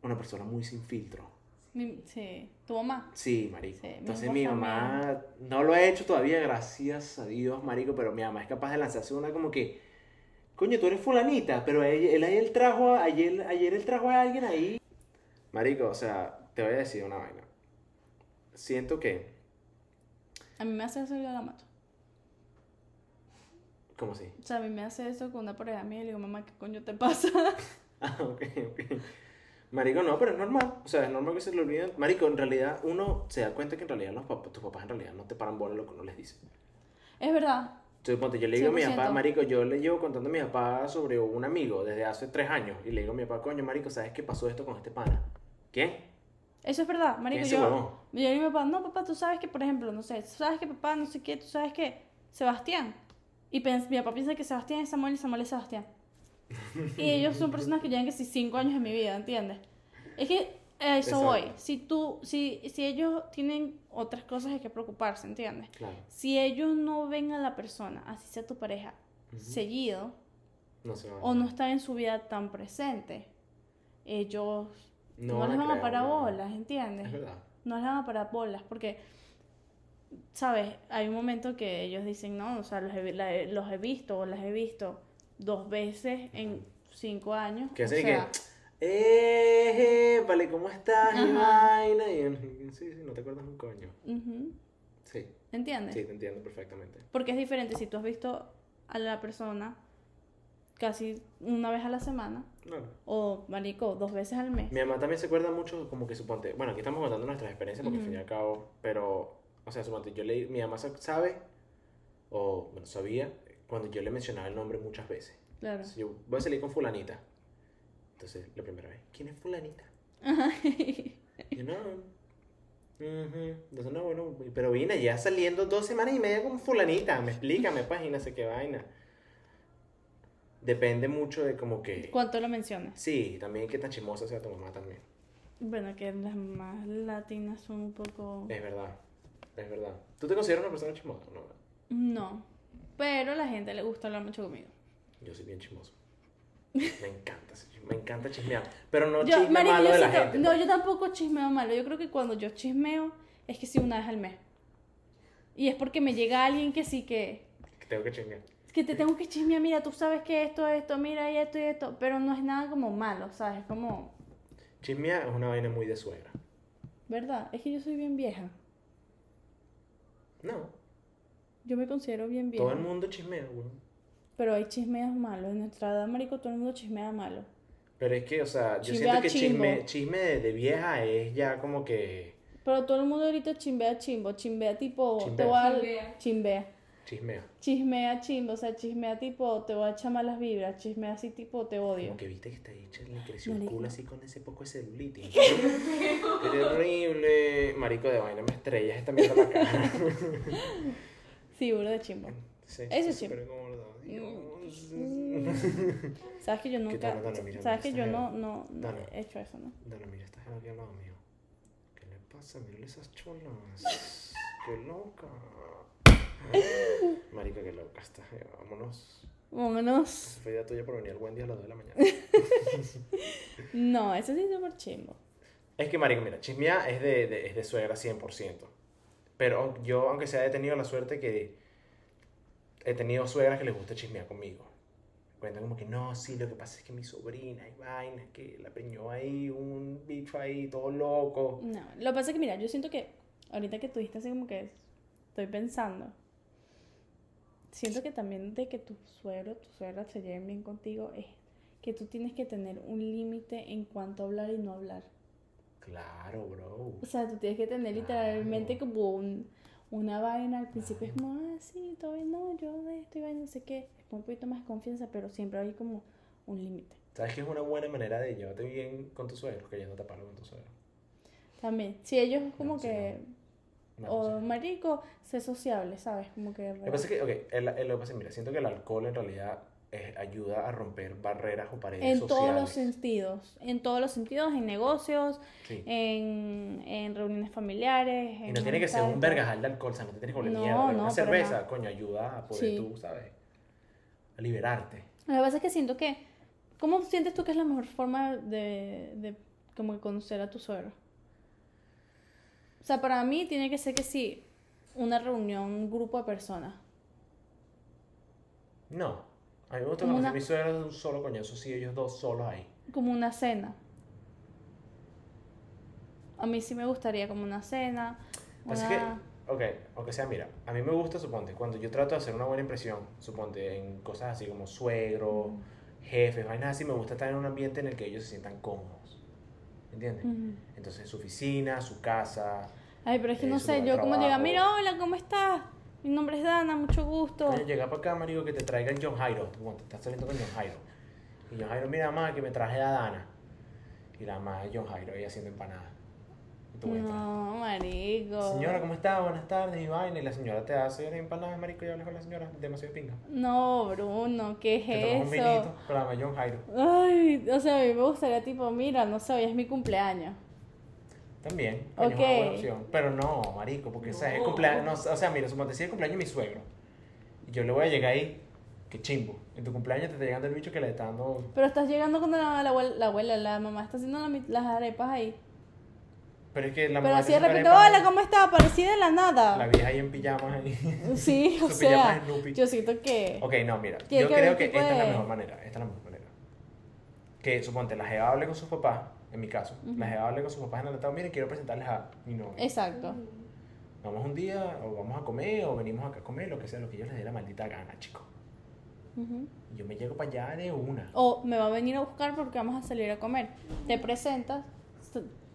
A: una persona muy sin filtro.
B: Mi- sí, tu mamá.
A: Sí, marico.
B: Sí,
A: Entonces mi mamá no lo ha hecho todavía, gracias a Dios, marico, pero mi mamá es capaz de lanzarse una como que, coño, tú eres fulanita, pero él, él ayer trajo, a- ayer, ayer él trajo a alguien ahí. Marico, o sea, te voy a decir una vaina. Siento que,
B: A mí me hace eso y yo la mato.
A: ¿cómo así?
B: O sea, a mí me hace eso con una pareja mía y le digo, mamá, ¿qué coño te pasa?
A: Ah, ok, ok. Marico, no, pero es normal. O sea, es normal que se le olviden. Marico, en realidad uno se da cuenta que en realidad los papás, tus papás en realidad no te paran bola lo que uno les dice.
B: es verdad.
A: Entonces, ponte, yo le digo a mi
B: 100%.
A: papá, marico, yo le llevo contando a mi papá sobre un amigo desde hace tres años. Y le digo a mi papá, coño, marico, ¿sabes qué pasó esto con este pana? ¿Quién?
B: Eso es verdad, marico.
A: ¿Quién es ese
B: Yo, yo le digo a mi papá, no, papá, tú sabes que, por ejemplo, no sé, tú sabes que papá, no sé qué, tú sabes que Sebastián. Y mi papá piensa que Sebastián es Samuel y Samuel es Sebastián. Y ellos son personas que llevan que si cinco años en mi vida, ¿entiendes? Es que a eso
A: Exacto.
B: voy. Si tú, si, si ellos tienen otras cosas de que preocuparse, ¿entiendes?
A: Claro.
B: Si ellos no ven a la persona, así sea tu pareja,
A: Ujú.
B: seguido,
A: No se
B: o no están en su vida tan presente, ellos no,
A: van
B: les van a parar
A: no.
B: bolas, ¿entiendes?
A: Es verdad.
B: No les van a parar bolas, porque, ¿sabes? Hay un momento que ellos dicen, no, o sea, los he, la los he visto o las he visto dos veces en cinco años.
A: Que
B: o
A: hacen
B: sea,
A: que, eh, vale, ¿cómo estás? Y vaina. Y, sí, sí, no te acuerdas un coño.
B: ujú,
A: Sí,
B: ¿Entiendes?
A: sí, te entiendo perfectamente.
B: Porque es diferente si tú has visto a la persona casi una vez a la semana
A: Claro.
B: o, marico, dos veces al mes.
A: Mi mamá también se acuerda mucho, como que suponte, bueno, aquí estamos contando nuestras experiencias porque al fin y al cabo, pero, o sea, suponte, yo le, mi mamá sa- sabe, o, bueno, sabía, cuando yo le mencionaba el nombre muchas veces.
B: Claro.
A: Si yo voy a salir con fulanita, entonces, la primera vez, ¿quién es fulanita? Yo, no, entonces, no, bueno, pero vine ya saliendo dos semanas y media con fulanita, me explica, me página, sé qué vaina. Depende mucho de como que...
B: ¿Cuánto lo mencionas?
A: Sí, también qué tan chismosa sea tu mamá también.
B: Bueno, que las más latinas son un poco...
A: Es verdad, es verdad. ¿Tú te consideras una persona chismosa? No,
B: No. Pero la gente le gusta hablar mucho conmigo.
A: yo soy bien chismoso. Me encanta, me encanta chismear. Pero no
B: Yo,
A: chisme malo
B: yo
A: de la gente.
B: no,
A: pues.
B: yo tampoco chismeo malo. Yo creo que cuando yo chismeo es que sí una vez al mes. Y es porque me llega alguien que sí que...
A: Que Tengo que chismear.
B: Que te tengo que chismear, mira, tú sabes que esto, esto, mira y esto y esto. Pero no es nada como malo, ¿sabes? Es como...
A: Chismear es una vaina muy de suegra.
B: ¿Verdad? Es que yo soy bien vieja.
A: No,
B: Yo me considero bien vieja.
A: todo el mundo chismea, weón.
B: Pero hay chismeos malos. En nuestra edad, marico, todo el mundo chismea malo.
A: Pero es que, o sea, yo
B: Chimbea
A: siento que
B: chimbo.
A: chisme, chisme de, de vieja es ya como que
B: Pero todo el mundo ahorita chimbea chimbo. Chimbea tipo... Te
A: Chimbea.
B: voy a...
C: Chimbea.
B: Chimbea.
A: chismea.
B: Chismea chimbo. O sea, chismea tipo... Te voy a echar malas vibras. Chismea así tipo... Te odio.
A: Como que viste que esta dicha le creció culo así con ese poco de celulitis. Qué terrible. Marico de vaina, me estrellas esta mierda la cara.
B: Sí, burro de chimbo.
A: Sí,
B: sí.
A: súper gordo, Dios.
B: Sabes que yo nunca...
A: tal, Dana? Mira,
B: Sabes que yo no, no, no
A: Dana.
B: he hecho eso, ¿no?
A: Dana, mira, jeva aquí al lado mío. ¿Qué le pasa? Mírale esas cholas. Qué loca. Marica, qué loca esta jeva. Vámonos.
B: Vámonos.
A: Fue idea tuya por venir al buen día a las 2 de la mañana.
B: No, eso sí es súper chimbo.
A: Es que, marico, mira, chismear es de, de- es de suegra 100%. Pero yo, aunque sea, he tenido la suerte que he tenido suegras que les gusta chismear conmigo. Cuentan como que, no, sí, lo que pasa es que mi sobrina y vaina, que la peñó ahí, un bicho ahí, todo loco.
B: No, lo que pasa es que, mira, yo siento que ahorita que tú dijiste así como que estoy pensando, siento que también de que tu suegro, tu suegra se lleven bien contigo es que tú tienes que tener un límite en cuanto hablar y no hablar.
A: Claro, bro.
B: O sea, tú tienes que tener literalmente
A: Claro.
B: como un, una vaina, al principio es como, ah, sí, bien, no, yo de esto y vaina, no sé qué, es como un poquito más confianza, pero siempre hay como un límite.
A: ¿Sabes que es una buena manera de llevarte bien con tus suegros? Que ya no te palo con tus suegros.
B: También, si ellos como
A: No, sí,
B: que,
A: No,
B: o
A: sí.
B: marico, sé sociable, ¿sabes? Como que...
A: Lo que pasa es que, ok, el, el- lo que pasa es, mira, siento que el alcohol en realidad eh, ayuda a romper barreras o paredes
B: en
A: sociales.
B: todos los sentidos, en todos los sentidos, en negocios,
A: Sí.
B: en, en reuniones familiares.
A: Y no tiene que ser un vergajal de alcohol, o sea, no te tienes que volver
B: No,
A: mierda.
B: no,
A: Una cerveza, coño, ayuda a poder
B: Sí.
A: tú, ¿sabes? A liberarte.
B: Lo que pasa es que siento que, ¿cómo sientes tú que es la mejor forma de, de como que conocer a tu suegro? O sea, para mí tiene que ser que sí, una reunión, un grupo de personas.
A: No. A mí me gusta
B: Como
A: conocer
B: una-
A: mis suegros de un solo coñazo, sí, ellos dos solos ahí.
B: Como una cena. A mí sí me gustaría como una cena.
A: Así
B: una-
A: que, ok, aunque sea, mira, a mí me gusta, suponte, cuando yo trato de hacer una buena impresión, suponte, en cosas así como suegro, jefes, vainas así, me gusta estar en un ambiente en el que ellos se sientan cómodos. ¿Entiendes? Entonces, su oficina, su casa.
B: Ay, pero es que
A: eh,
B: no sé, yo
A: de
B: como llega,
A: trabajo.
B: mira, hola, ¿cómo estás? Mi nombre es Dana, mucho gusto.
A: Llega para acá, marico, que te traiga el John Jairo. Tú, te estás saliendo con John Jairo. Y John Jairo, mira, mamá, que me traje a Dana. Y la mamá de John Jairo ahí haciendo empanadas.
B: No, marico.
A: Señora, ¿cómo está? Buenas tardes, y vaina. Y la señora te hace las empanadas, marico, y hablas con la señora. Demasiado pinga.
B: No, Bruno, ¿qué
A: Te tomas un
B: es
A: vinito
B: eso?
A: con la John Jairo.
B: Ay, o sea, a mí me gustaría tipo, mira, no sé, hoy es mi cumpleaños.
A: También, coño, es
B: Ok.
A: una buena opción. Pero no, marico, porque ¿sabes? es
C: No.
A: cumpleaños. no, o sea, mira, suponte si es el cumpleaños de mi suegro. Y yo le voy a llegar ahí, que chimbo. En tu cumpleaños te está llegando el bicho que le está dando.
B: Pero estás llegando cuando la, la abuela, la abuela, la mamá está haciendo la las arepas ahí.
A: Pero es que la
B: Pero
A: mamá
B: así de repente,
A: arepas,
B: hola, ¿cómo estás? Aparecí de la nada.
A: La vieja ahí en pijamas ahí.
B: Sí, o
A: Su
B: sea, yo siento que...
A: Ok, no, mira. Yo creo que esta es la mejor manera. Esta es la mejor manera. Que suponte, la jeva hable con sus papás, en mi caso. La jeva hable con sus papás en el estado, miren, quiero presentarles a mi novio.
B: Exacto.
A: Vamos un día, o vamos a comer, o venimos acá a comer, lo que sea, lo que ellos les dé la maldita gana, chicos.
B: Ujú.
A: Y Yo me llego para allá de una.
B: O me va a venir a buscar porque vamos a salir a comer. Te presentas,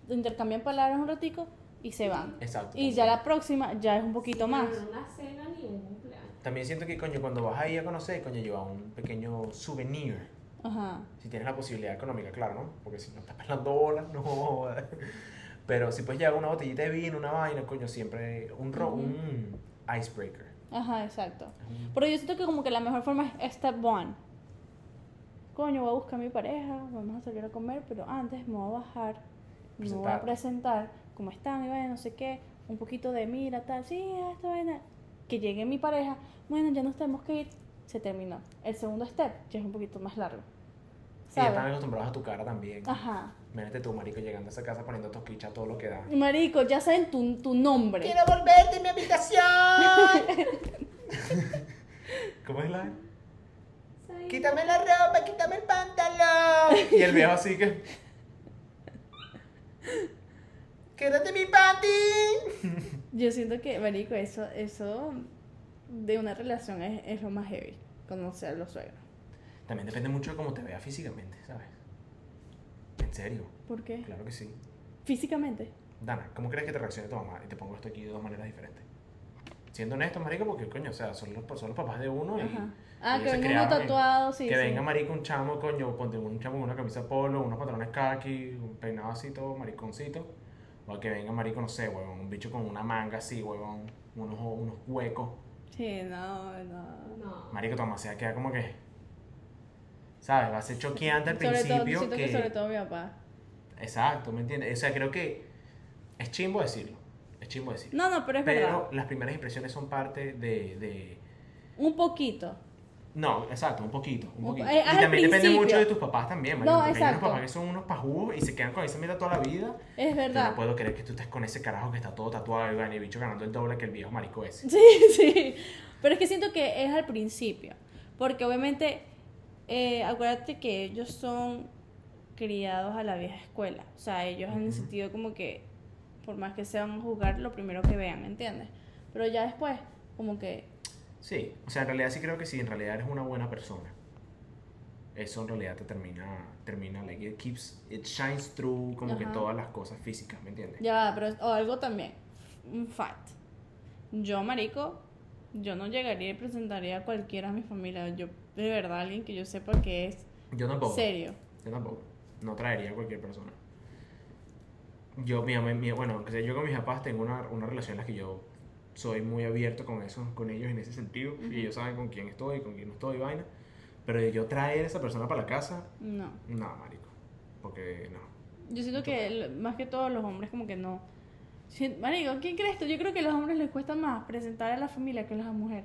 B: intercambian palabras un ratico y se van.
A: Exacto.
B: Y ya la próxima ya es un poquito más.
C: No una cena ni un cumpleaños.
A: También siento que, coño, cuando vas ahí a conocer, coño, lleva un pequeño souvenir.
B: Ajá.
A: Si tienes la posibilidad económica, claro, ¿no? Porque si no estás pelando bolas, no. Pero si puedes llevar una botellita de vino, una vaina, coño, siempre un, ro un icebreaker.
B: Ajá, exacto. Pero yo siento que como que la mejor forma es step one. Coño, voy a buscar a mi pareja, vamos a salir a comer, pero antes me voy a bajar, me voy a
A: Presentar.
B: cómo están, y vaina, no sé qué, un poquito de mira, tal, sí, esta vaina. Que llegue mi pareja, bueno, ya nos tenemos que ir, se terminó. El segundo step ya es un poquito más largo.
A: Y ya están
B: ¿Sabes?
A: acostumbrados a tu cara también.
B: Ajá.
A: Mírate tú, marico, llegando a esa casa poniendo toquicha todo lo que da.
B: Marico, ya saben tu, tu nombre.
A: volverte a mi habitación! ¿Cómo es la?
C: Soy-
A: Quítame la ropa, quítame el pantalón. Y el viejo así que. ¡Quédate mi panty!
B: Yo siento que, marico, eso, eso de una relación es, es lo más heavy, conocer a los suegros.
A: También depende mucho de cómo te veas físicamente, ¿sabes? En serio,
B: ¿Por qué?
A: claro que sí.
B: Físicamente.
A: Dana, ¿cómo crees que te reaccione tu mamá? Y te pongo esto aquí de dos maneras diferentes. Siendo honesto, marico, porque coño, o sea, son los, son los papás de uno y.
B: Ajá. Ah, que venga uno
A: en-
B: tatuado, sí.
A: que
B: sí.
A: venga, marico, un chamo, coño, ponte un chamo con una camisa polo, unos pantalones khaki, un peinado así todo, mariconcito. O que venga, marico, no sé, huevón, un bicho con una manga así, huevón, unos, unos huecos.
B: Sí, no, no.
C: No.
A: Marico, tu mamá se va a quedar como que. ¿Sabes? Va a ser choqueante al
B: Sobre todo,
A: principio.
B: siento que...
A: que...
B: sobre todo mi papá.
A: Exacto, ¿me entiendes? O sea, creo que es chimbo decirlo. Es chimbo decirlo.
B: No, no, pero es
A: Pero
B: verdad.
A: las primeras impresiones son parte de, de...
B: Un poquito.
A: No, exacto, un poquito. Un poquito.
B: po- eh,
A: y también depende mucho de tus papás también, marico,
B: No,
A: porque hay unos
B: exacto.
A: papás que son unos pajugos y se quedan con esa mierda toda la vida.
B: Es
A: Yo
B: verdad.
A: no puedo creer que tú estés con ese carajo que está todo tatuado y el bicho ganando el doble que el viejo marico ese.
B: Sí, sí. Pero es que siento que es al principio. Porque obviamente, eh, acuérdate que ellos son criados a la vieja escuela. O sea, ellos en el sentido como que, por más que sean jugar, lo primero que vean, ¿entiendes? Pero ya después, como que,
A: Sí, o sea, en realidad sí creo que si en realidad eres una buena persona, eso en realidad te termina, termina, like, it keeps, it shines through como que todas las cosas físicas, ¿me entiendes?
B: ya pero o algo también, un fact. Yo, marico, yo no llegaría y presentaría a cualquiera a mi familia. Yo, de verdad, alguien que yo sepa que es
A: Yo tampoco.
B: serio.
A: Yo tampoco. No traería a cualquier persona. Yo, mi, mi- bueno, aunque sea yo con mis papás tengo una, una relación en la que yo soy muy abierto con eso, con ellos en ese sentido. Y ellos saben con quién estoy, con quién no estoy, vaina. Pero yo traer a esa persona para la casa,
B: No.
A: no, marico. Porque no.
B: Yo siento que más que todos los hombres como que no. Marico, ¿quién crees tú? Yo creo que a los hombres les cuesta más presentar a la familia que a las mujeres.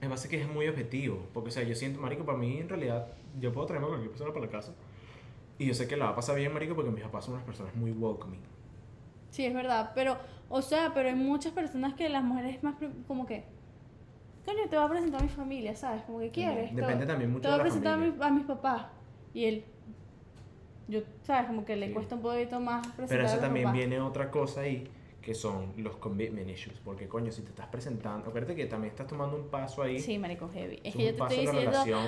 A: Es base que es muy objetivo. Porque, o sea, yo siento, marico, para mí en realidad, yo puedo traerme a cualquier persona para la casa. Y yo sé que la va a pasar bien, marico, porque mis papás son unas personas muy welcoming.
B: Sí, es verdad, pero, o sea, pero hay muchas personas que las mujeres más como que, coño, te voy a presentar a mi familia, ¿sabes? Como que quieres. Te
A: Depende también mucho
B: Te voy
A: de
B: a
A: la
B: presentar a, mi- a mis papás. Y él, yo, ¿sabes? Como que le
A: Sí.
B: cuesta un poquito más presentar
A: Pero eso también
B: papás.
A: viene otra cosa ahí, que son los commitment issues. Porque, coño, si te estás presentando, acuérdate que también estás tomando un paso ahí.
B: Sí, marico, heavy. Es
A: es
B: que yo te estoy diciendo,
A: relación,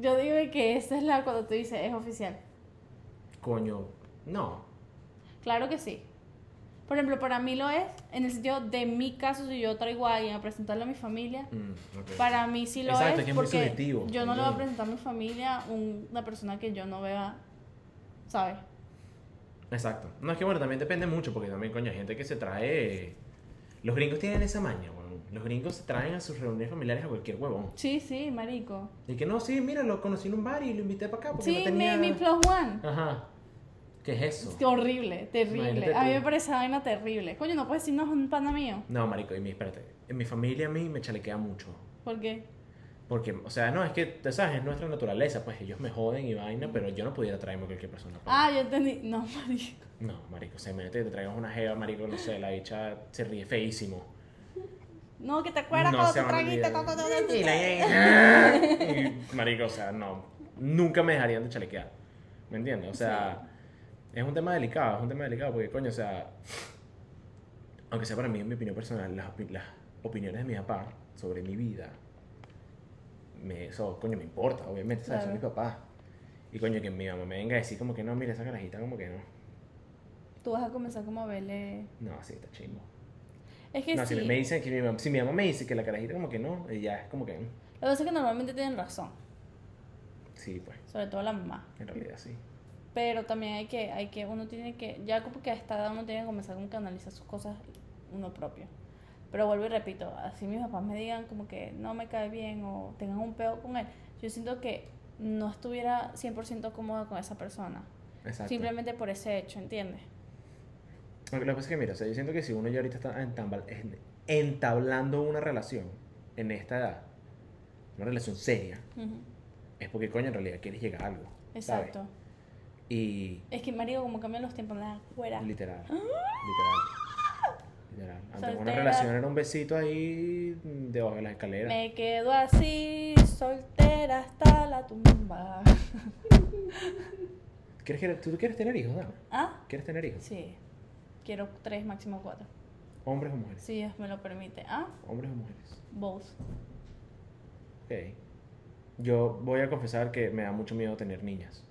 B: yo digo que esa es la cuando tú dices, es oficial.
A: coño, no.
B: Claro que sí. Por ejemplo, para mí lo es, en el sentido de mi caso, si yo traigo a alguien a presentarle a mi familia,
A: Mm,
B: para mí sí lo
A: Exacto,
B: es,
A: que es muy
B: porque
A: subjetivo
B: yo no le voy a presentar a mi familia un- una persona que yo no vea, ¿sabes?
A: Exacto. No, es que bueno, también depende mucho, porque también, coño, hay gente que se trae... Los gringos tienen esa maña, weón. Los gringos se traen a sus reuniones familiares a cualquier huevón.
B: Sí, sí, marico.
A: Y que no, sí, mira, lo conocí en un bar y lo invité para acá porque
B: Sí,
A: no tenía...
B: mi, mi plus one.
A: Ajá. ¿Qué es eso?
B: Es horrible, terrible.
A: Imagínate
B: A mí
A: tú.
B: me parece esa vaina terrible. Coño, no puedes decirnos un pana mío.
A: No, marico, y mi, espérate. En mi familia a mí me chalequea mucho.
B: ¿Por qué?
A: Porque, o sea, no, es que, ¿sabes? Es nuestra naturaleza, pues ellos me joden y vaina, pero yo no pudiera traerme a cualquier persona. pues.
B: Ah, yo entendí. No, marico.
A: No, marico, o imagínate que te traigas una jeva, marico, no sé, la bicha se ríe feísimo.
B: No, que te acuerdas
A: No
B: cuando
A: se a
B: trajiste todo, todo,
A: Y la- y, marico, o sea, no, nunca me dejarían de chalequear. ¿Me entiendes? O sea, es un tema delicado, es un tema delicado porque, coño, o sea, aunque sea para mí, en mi opinión personal, las, las opiniones de mi papá sobre mi vida, me, eso, coño, me importa, obviamente, ¿sabes? Son mis papás. Y coño, que mi mamá me venga a decir como que no, mira, esa carajita como que no.
B: Tú vas a comenzar como a verle.
A: No, así está chingo.
B: Es que
A: No,
B: sí.
A: si me dice que mi mamá, si mi mamá me dice que la carajita como que no, eh, ya es como que,
B: Lo que pasa es que normalmente tienen razón.
A: sí, pues,
B: Sobre todo la mamá.
A: en realidad sí.
B: Pero también hay que, hay que, uno tiene que, ya como que a esta edad uno tiene que comenzar como que a analizar sus cosas uno propio. Pero vuelvo y repito, así mis papás me digan como que no me cae bien o tengan un peo con él, yo siento que no estuviera 100% cómoda con esa persona.
A: Exacto.
B: Simplemente por ese hecho, ¿entiendes?
A: Lo que pasa es que, mira, o sea, yo siento que si uno ya ahorita está entablando una relación en esta edad, una relación seria,
B: Ujú.
A: es porque, coño, en realidad quieres llegar a algo. ¿sabes?
B: Exacto.
A: Y
B: Es que, marico, como cambian los tiempos, nada, fuera.
A: literal, literal. Antes una
B: Soltera.
A: relación era un besito ahí debajo de las escaleras.
B: Me quedo así, soltera hasta la tumba.
A: ¿Quieres, que- ¿Tú quieres tener hijos, Dana?
B: ¿Ah?
A: ¿Quieres tener hijos?
B: Sí. Quiero tres, máximo cuatro.
A: ¿Hombres o mujeres?
B: Si Dios me lo permite. ¿Ah?
A: ¿Hombres o mujeres?
B: Both.
A: Ok. Yo voy a confesar que me da mucho miedo tener niñas.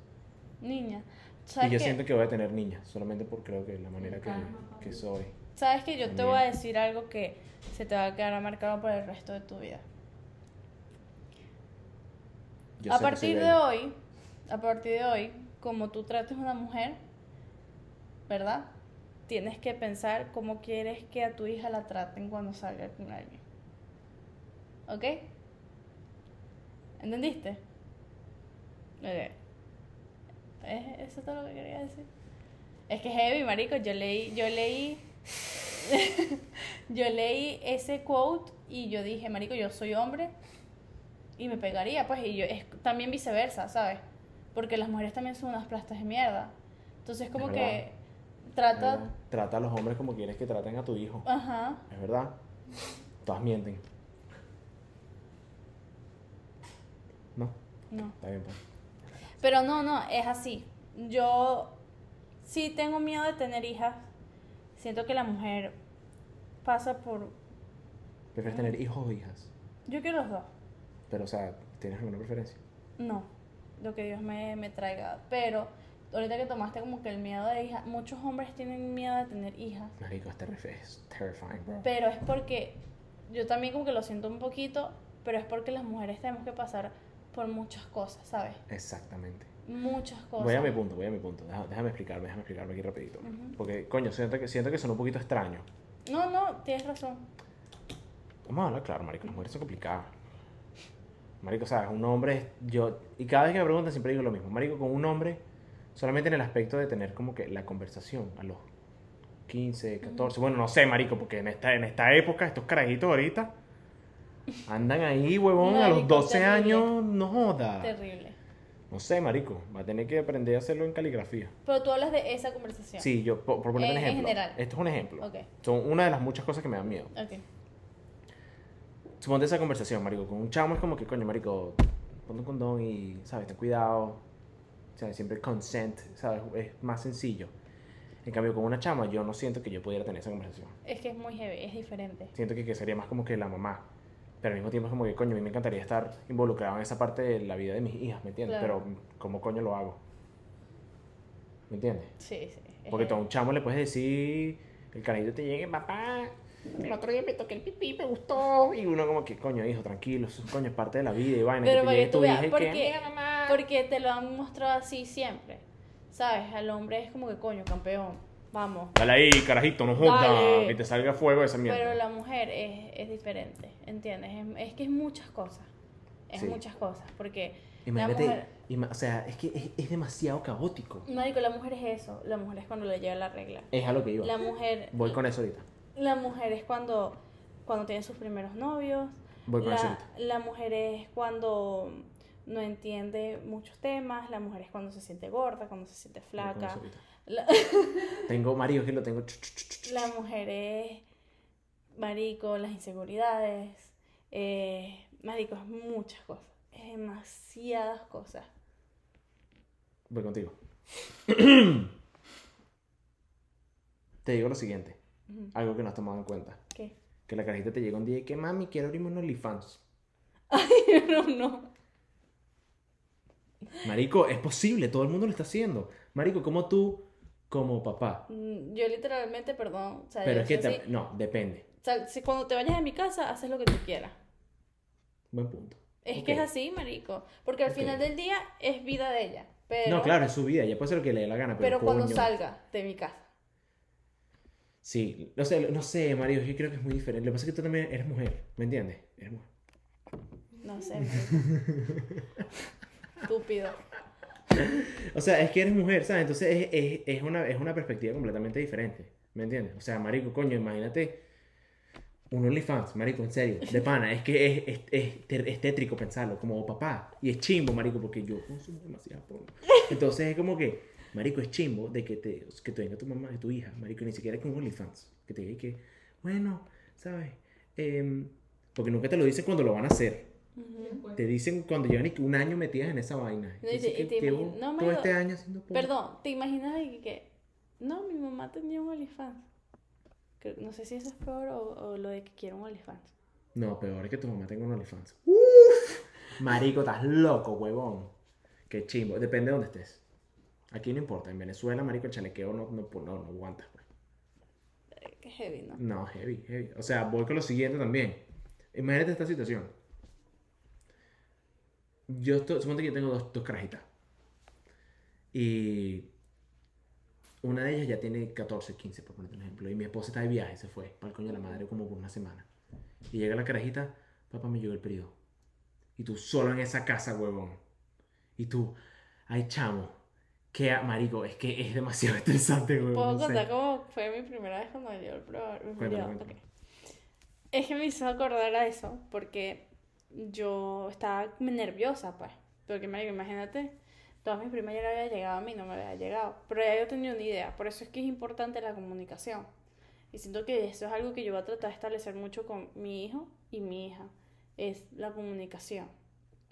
B: Niña.
A: Y
B: ¿Sabes
A: yo siento que voy a tener niñas, solamente por creo que la manera que, que soy.
B: ¿Sabes que Yo te voy a decir algo que se te va a quedar marcado por el resto de tu vida.
A: Yo
B: a partir de hoy, a partir de hoy, como tú trates a una mujer, ¿verdad? Tienes que pensar cómo quieres que a tu hija la traten cuando salga con alguien. ¿Ok? ¿Entendiste? Ok. ¿Es- ¿Eso es todo lo que quería decir? Es que heavy, marico. Yo leí, yo leí, yo leí ese quote y yo dije, marico, yo soy hombre y me pegaría, pues, y yo, es también viceversa, ¿sabes? Porque las mujeres también son unas plastas de mierda. Entonces, como
A: Es
B: que trata.
A: Trata a los hombres como quieres que traten a tu hijo.
B: ajá,
A: Es verdad. Todas mienten. No,
B: no.
A: está bien, pues.
B: Pero no, no, es así. Yo sí tengo miedo de tener hijas. Siento que la mujer pasa por...
A: ¿Prefieres tener hijos o hijas?
B: Yo quiero los dos.
A: Pero, o sea, ¿tienes alguna preferencia?
B: No, lo que Dios me, me traiga. Pero ahorita que tomaste como que el miedo de hija, muchos hombres tienen miedo de tener hijas,
A: Marico, es, terrif- es terrifying, bro.
B: pero es porque yo también como que lo siento un poquito, pero es porque las mujeres tenemos que pasar por muchas cosas, ¿sabes?
A: Exactamente.
B: Muchas cosas.
A: Voy a mi punto, voy a mi punto. Deja- déjame explicarme, déjame explicarme aquí rapidito. Porque, coño, siento que, siento que son un poquito extraño.
B: No, no, tienes razón.
A: Vamos a hablar claro, marico, las mujeres son complicadas. Marico, sabes, un hombre, yo, y cada vez que me preguntan siempre digo lo mismo. Marico, con un hombre, solamente en el aspecto de tener como que la conversación a los 15, 14, bueno, no sé, marico, porque en esta, en esta época, estos carajitos ahorita, andan ahí, huevón, a los
B: Marico,
A: 12
B: terrible.
A: años, no joda.
B: Terrible.
A: No sé, marico, va a tener que aprender a hacerlo en caligrafía.
B: Pero tú hablas de esa conversación.
A: Sí, yo, por, por ponerte un
B: En- en
A: ejemplo.
B: general.
A: Esto es un ejemplo.
B: Ok.
A: Son una de las muchas cosas que me dan miedo.
B: Ok.
A: Suponte esa conversación, marico. Con un chamo es como que, coño, marico, ponte un condón y, ¿sabes? Ten cuidado. O sea, siempre consent, ¿sabes? Es más sencillo. En cambio, con una chama, yo no siento que yo pudiera tener esa conversación.
B: Es que es muy heavy, es diferente.
A: Siento que, que sería más como que la mamá. Pero al mismo tiempo es como que, coño, a mí me encantaría estar involucrado en esa parte de la vida de mis hijas, ¿me entiendes?
B: Claro.
A: Pero, ¿cómo coño lo hago? ¿Me entiendes?
B: Sí, sí.
A: Porque tú a un chamo le puedes decir, el carajito te llegue, papá, el otro día me toqué el pipí, me gustó. Y uno como que, coño, hijo, tranquilo, eso coño, es parte de la vida y vaina.
B: Pero
A: que
B: que tú veas,
A: que,
B: porque,
A: "Mira, mamá".
B: porque te lo han mostrado así siempre. ¿Sabes? Al hombre es como que coño, campeón. Vamos.
A: Dale ahí, carajito, no jodas, que te salga fuego esa mierda.
B: Pero la mujer es, es diferente, ¿entiendes? Es, es que es muchas cosas. Es
A: Sí.
B: muchas cosas. Porque
A: Imagínate,
B: mujer.
A: ima- o sea, es que es, es demasiado caótico.
B: Marico, la mujer es eso. La mujer es cuando le llega la regla.
A: Es a lo que iba.
B: La mujer.
A: Voy con eso ahorita.
B: La mujer es cuando, cuando tiene sus primeros novios.
A: Voy con eso
B: La,
A: ahorita.
B: la mujer es cuando no entiende muchos temas. La mujer es cuando se siente gorda, cuando se siente flaca. La,
A: Tengo, Mario, que lo tengo.
B: la mujer es, marico, las inseguridades. Eh, marico, es muchas cosas. Es demasiadas cosas.
A: Voy contigo. te digo lo siguiente, algo que no has tomado en cuenta.
B: ¿Qué?
A: Que la carajita te llega un día y que, mami, quiero abrirme un OnlyFans.
B: no, no.
A: Marico, es posible, todo el mundo lo está haciendo. Marico, como tú, como papá.
B: Mm, Yo literalmente, perdón. O sea,
A: Pero es que,
B: así.
A: no, depende.
B: O sea, si cuando te vayas de mi casa, haces lo que tú quieras.
A: Buen punto.
B: Es que es así, marico. Porque al
A: Ok.
B: final del día es vida de ella. Pero,
A: No, claro, es su vida, ya puede ser lo que le dé la gana, pero,
B: pero cuando
A: coño.
B: salga de mi casa.
A: Sí, no sé, no sé, Mario, yo creo que es muy diferente. Lo que pasa es que tú también eres mujer, ¿me entiendes? Eres mujer.
B: No sé, marico. Estúpido.
A: O sea, es que eres mujer, ¿sabes? Entonces es, es, es una, es una perspectiva completamente diferente, ¿me entiendes? O sea, marico, coño, imagínate un OnlyFans, marico, en serio, de pana, es que es, es, es, ter- es tétrico pensarlo, como papá, y es chimbo, marico, porque yo consumo demasiado porno. Entonces es como que, marico, es chimbo de que te, que te venga tu mamá y tu hija, marico, ni siquiera con OnlyFans, que te diga que, bueno, ¿sabes? Em, porque nunca te lo dicen cuando lo van a hacer. Te dicen cuando llevan un año metidas en esa vaina.
B: Te-
A: Dice
B: y
A: que
B: te
A: llevo
B: imagin- no,
A: todo
B: marico,
A: este año haciendo porno.
B: Perdón, ¿te imaginas que, que- No, mi mamá tenía un OnlyFans. Creo- No sé si eso es peor o, o lo de que quiero un OnlyFans.
A: No, peor es que tu mamá tenga un OnlyFans. ¡Uf! Marico, estás loco, huevón. Qué chimbo. Depende de dónde estés. Aquí no importa. En Venezuela, marico, el chalequeo no, no, no, no aguanta. pues.
B: Eh, Qué heavy, ¿no?
A: No, heavy, heavy. O sea, voy con lo siguiente también. Imagínate esta situación. Yo estoy, suponte que yo tengo dos, dos carajitas. Y una de ellas ya tiene 14, 15, por ponerte un ejemplo. Y mi esposa está de viaje, se fue para el coño de la madre como por una semana. Y llega la carajita, papá, me llegó el periodo. Y tú solo en esa casa, huevón. Y tú, ay, chamo. Que, marico, es que es demasiado estresante, huevón.
B: ¿Puedo
A: no
B: contar cómo fue mi primera vez cuando me dio el periodo?
A: cuéntame.
B: Ok. Es que me hizo acordar a eso, porque yo estaba nerviosa, pues. Porque, marico, imagínate, todas mis primas ya le había llegado a mí, no me había llegado. Pero ya yo tenía una idea, por eso es que es importante la comunicación. Y siento que eso es algo que yo voy a tratar de establecer mucho con mi hijo y mi hija, es la comunicación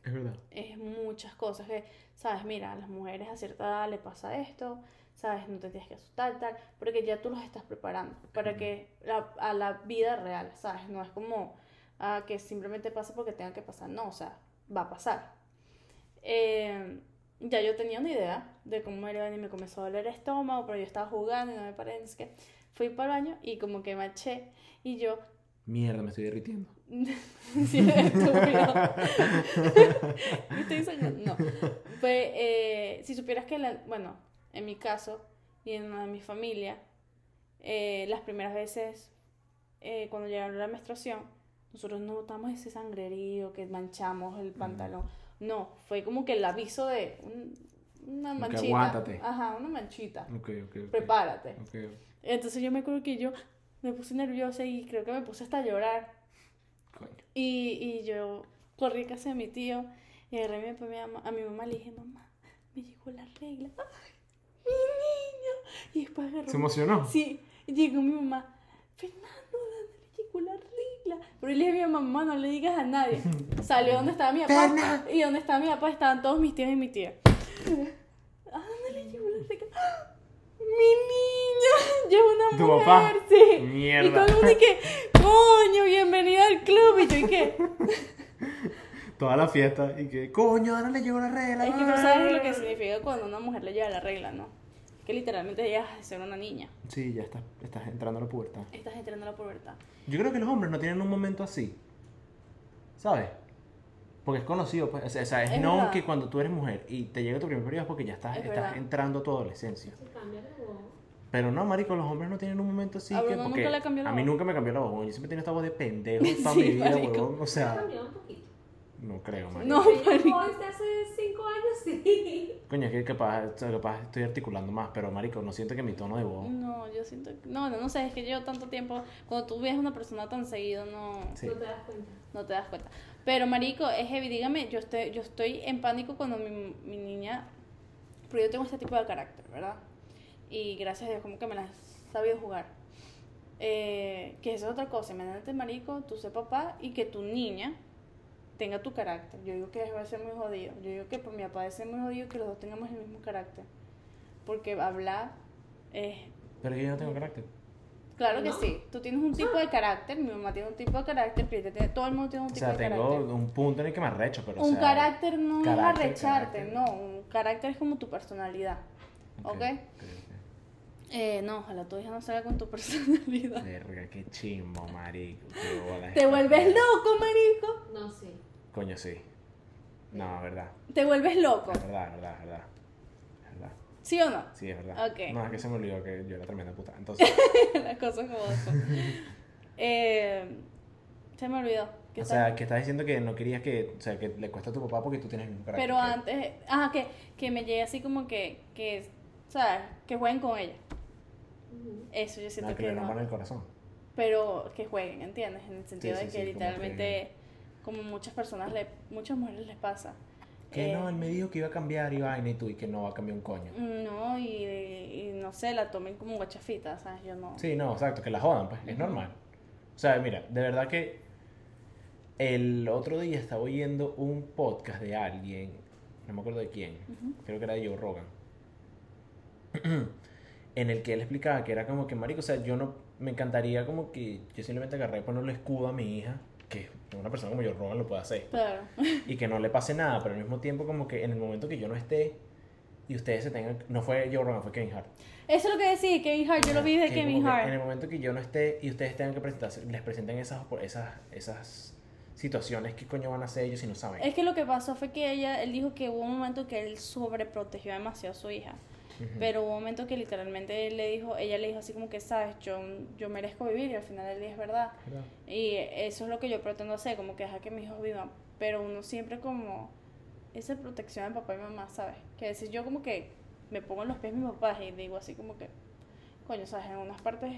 A: Es verdad.
B: es muchas cosas que, sabes, mira, a las mujeres a cierta edad le pasa esto, sabes, no te tienes que asustar, tal, porque ya tú los estás preparando para que la- a la vida real, sabes, no es como ah, que simplemente pasa porque tenga que pasar, no, o sea, va a pasar. Eh, ya yo tenía una idea de cómo era y me comenzó a doler el estómago, pero yo estaba jugando y no me paré, no sé qué. Fui para el baño y como que me eché y yo,
A: Mierda, me estoy derritiendo.
B: sí, estúpido. Estoy sangrando. No. Pues, eh, si supieras que, la- bueno, en mi caso y en una de mi familia, eh, las primeras veces eh, cuando llegaron la menstruación, nosotros no notamos ese sangrerío que manchamos el pantalón. No, fue como que el aviso de un- una manchita.
A: aguántate.
B: Ajá, una manchita.
A: Ok, ok. ok.
B: Prepárate.
A: Ok.
B: Entonces yo me acuerdo que yo me puse nerviosa y creo que me puse hasta a llorar.
A: Coño.
B: Y, y yo corrí a casa de mi tío y agarré a mi, y a mamá, a mamá le dije, mamá, me llegó la regla. ¡Ay, mi niño! Y después agarró...
A: ¿Se emocionó?
B: Sí, y llegó mi mamá, Fernando, ¿dónde le llegó la regla? Pero yo le dije a mi mamá, no le digas a nadie. Salió donde estaba mi papá y donde estaba mi papá estaban todos mis tíos y mi tía. ¿A dónde le llegó la? ¡Ah! Mi niño, ya es una
A: ¿Tu
B: mujer,
A: papá?
B: sí.
A: Mierda.
B: Y todo el mundo y que, coño, bienvenida al club. Y yo, ¿y qué?
A: Toda la fiesta y que, coño, ahora le llegó la regla.
B: Es que tú sabes lo que significa cuando una mujer le lleva la regla, ¿no? Que literalmente dejas de ser una niña.
A: Sí, ya estás, estás entrando a la pubertad.
B: Estás entrando a la pubertad.
A: Yo creo que los hombres no tienen un momento así. ¿Sabes? Porque es conocido, pues. O sea, es,
B: Es
A: no
B: verdad.
A: que cuando tú eres mujer y te llega tu primer periodo es porque ya estás,
B: Es
A: estás entrando a tu adolescencia. Pero no, marico, los hombres no tienen un momento así
B: A
A: que
B: Bruno
A: porque
B: nunca le cambió la
A: a mí
B: voz.
A: nunca me cambió la voz. Yo siempre tengo esta voz de pendejo toda
B: Sí,
A: mi vida,
B: marico.
A: huevón. O sea,
C: cambiado un poquito.
A: No creo, marico.
B: No, marico.
C: yo voz de hace 5 años sí.
A: Coño, es que capaz, capaz estoy articulando más, pero marico, no siento que mi tono de voz.
B: No, yo siento que... No, no, no sé, es que yo tanto tiempo... Cuando tú ves a una persona tan seguido, no,
A: Sí.
C: No te das cuenta.
B: no te das cuenta. Pero, marico, es heavy. Dígame, yo estoy, yo estoy en pánico cuando mi, mi niña... Pero yo tengo este tipo de carácter, ¿verdad? Y gracias a Dios, como que me la he sabido jugar. Eh, que eso es otra cosa. Imagínate, marico, tú ser papá y que tu niña tenga tu carácter. Yo digo que eso va a ser muy jodido. Yo digo que por mi papá debe ser muy jodido que los dos tengamos el mismo carácter. Porque hablar es
A: Pero yo no tengo carácter.
B: Claro que
C: ¿No?
B: sí. Tú tienes un tipo de carácter, mi mamá tiene un tipo de carácter, todo el mundo tiene un
A: O
B: tipo
A: sea,
B: de
A: tengo
B: carácter.
A: un punto en el que me arrecho, pero o
B: un
A: sea,
B: carácter no
A: carácter,
B: es arrecharte,
A: carácter.
B: no. Un carácter es como tu personalidad. ¿Ok? Eh, no, ojalá tu hija no salga con tu personalidad.
A: Verga, qué chimbo, marico. qué bola
B: Te vuelves loco, marico.
C: No sé.
A: Coño, sí. No, verdad.
B: Te vuelves loco.
A: Es verdad, es verdad, es verdad. Es verdad.
B: ¿Sí o no?
A: Sí, es verdad.
B: Ok.
A: No, es que se me olvidó que yo era tremenda puta. Entonces,
B: Las cosas como son. Eh, se me olvidó. ¿Qué
A: o
B: tal?
A: sea, que estás diciendo que no querías que, o sea, que le cuesta a tu papá porque tú tienes el mismo carácter.
B: Pero antes, ajá, que, que me llegue así como que, que, ¿sabes? Que jueguen con ella. Eso yo siento
A: No, que
B: que
A: le
B: no.
A: rompan el corazón.
B: pero que jueguen, ¿entiendes? En el sentido
A: Sí,
B: de
A: sí,
B: que
A: sí, como
B: literalmente, como muchas personas, le, muchas mujeres les pasa.
A: Que
B: eh,
A: no, él me dijo que iba a cambiar y vaina y tú y que no va a cambiar un coño.
B: No, y, y no sé, la tomen como guachafita, ¿sabes? Yo no.
A: Sí, no, exacto, que la jodan, pues, es normal. O sea, mira, de verdad que el otro día estaba oyendo un podcast de alguien, no me acuerdo de quién, creo que era de Joe Rogan, en el que él explicaba que era como que, marico, o sea, yo no, me encantaría como que yo simplemente agarré y ponerle escudo a mi hija, que una persona como Joe Rogan lo puede hacer,
B: Claro.
A: y que no le pase nada, pero al mismo tiempo como que en el momento que yo no esté y ustedes se tengan, no fue Joe Rogan, fue Kevin Hart.
B: Eso es lo que decía Kevin Hart, yo lo vi de Kevin
A: que En
B: Hart.
A: el momento que yo no esté y ustedes tengan que presentarse, les presenten esas, esas, esas situaciones, ¿qué coño van a hacer ellos si no saben?
B: Es que lo que pasó fue que ella, él dijo que hubo un momento que él sobreprotegió demasiado a su hija. Pero hubo un momento que literalmente él le dijo, ella le dijo así como que, sabes, yo, yo merezco vivir y al final el día es verdad.
A: ¿Verdad?
B: Y eso es lo que yo pretendo hacer, como que dejar que mis hijos vivan. Pero uno siempre como esa protección de papá y mamá, ¿sabes? Que a veces yo como que me pongo en los pies de mis papás y digo así como que, coño, ¿sabes? En unas partes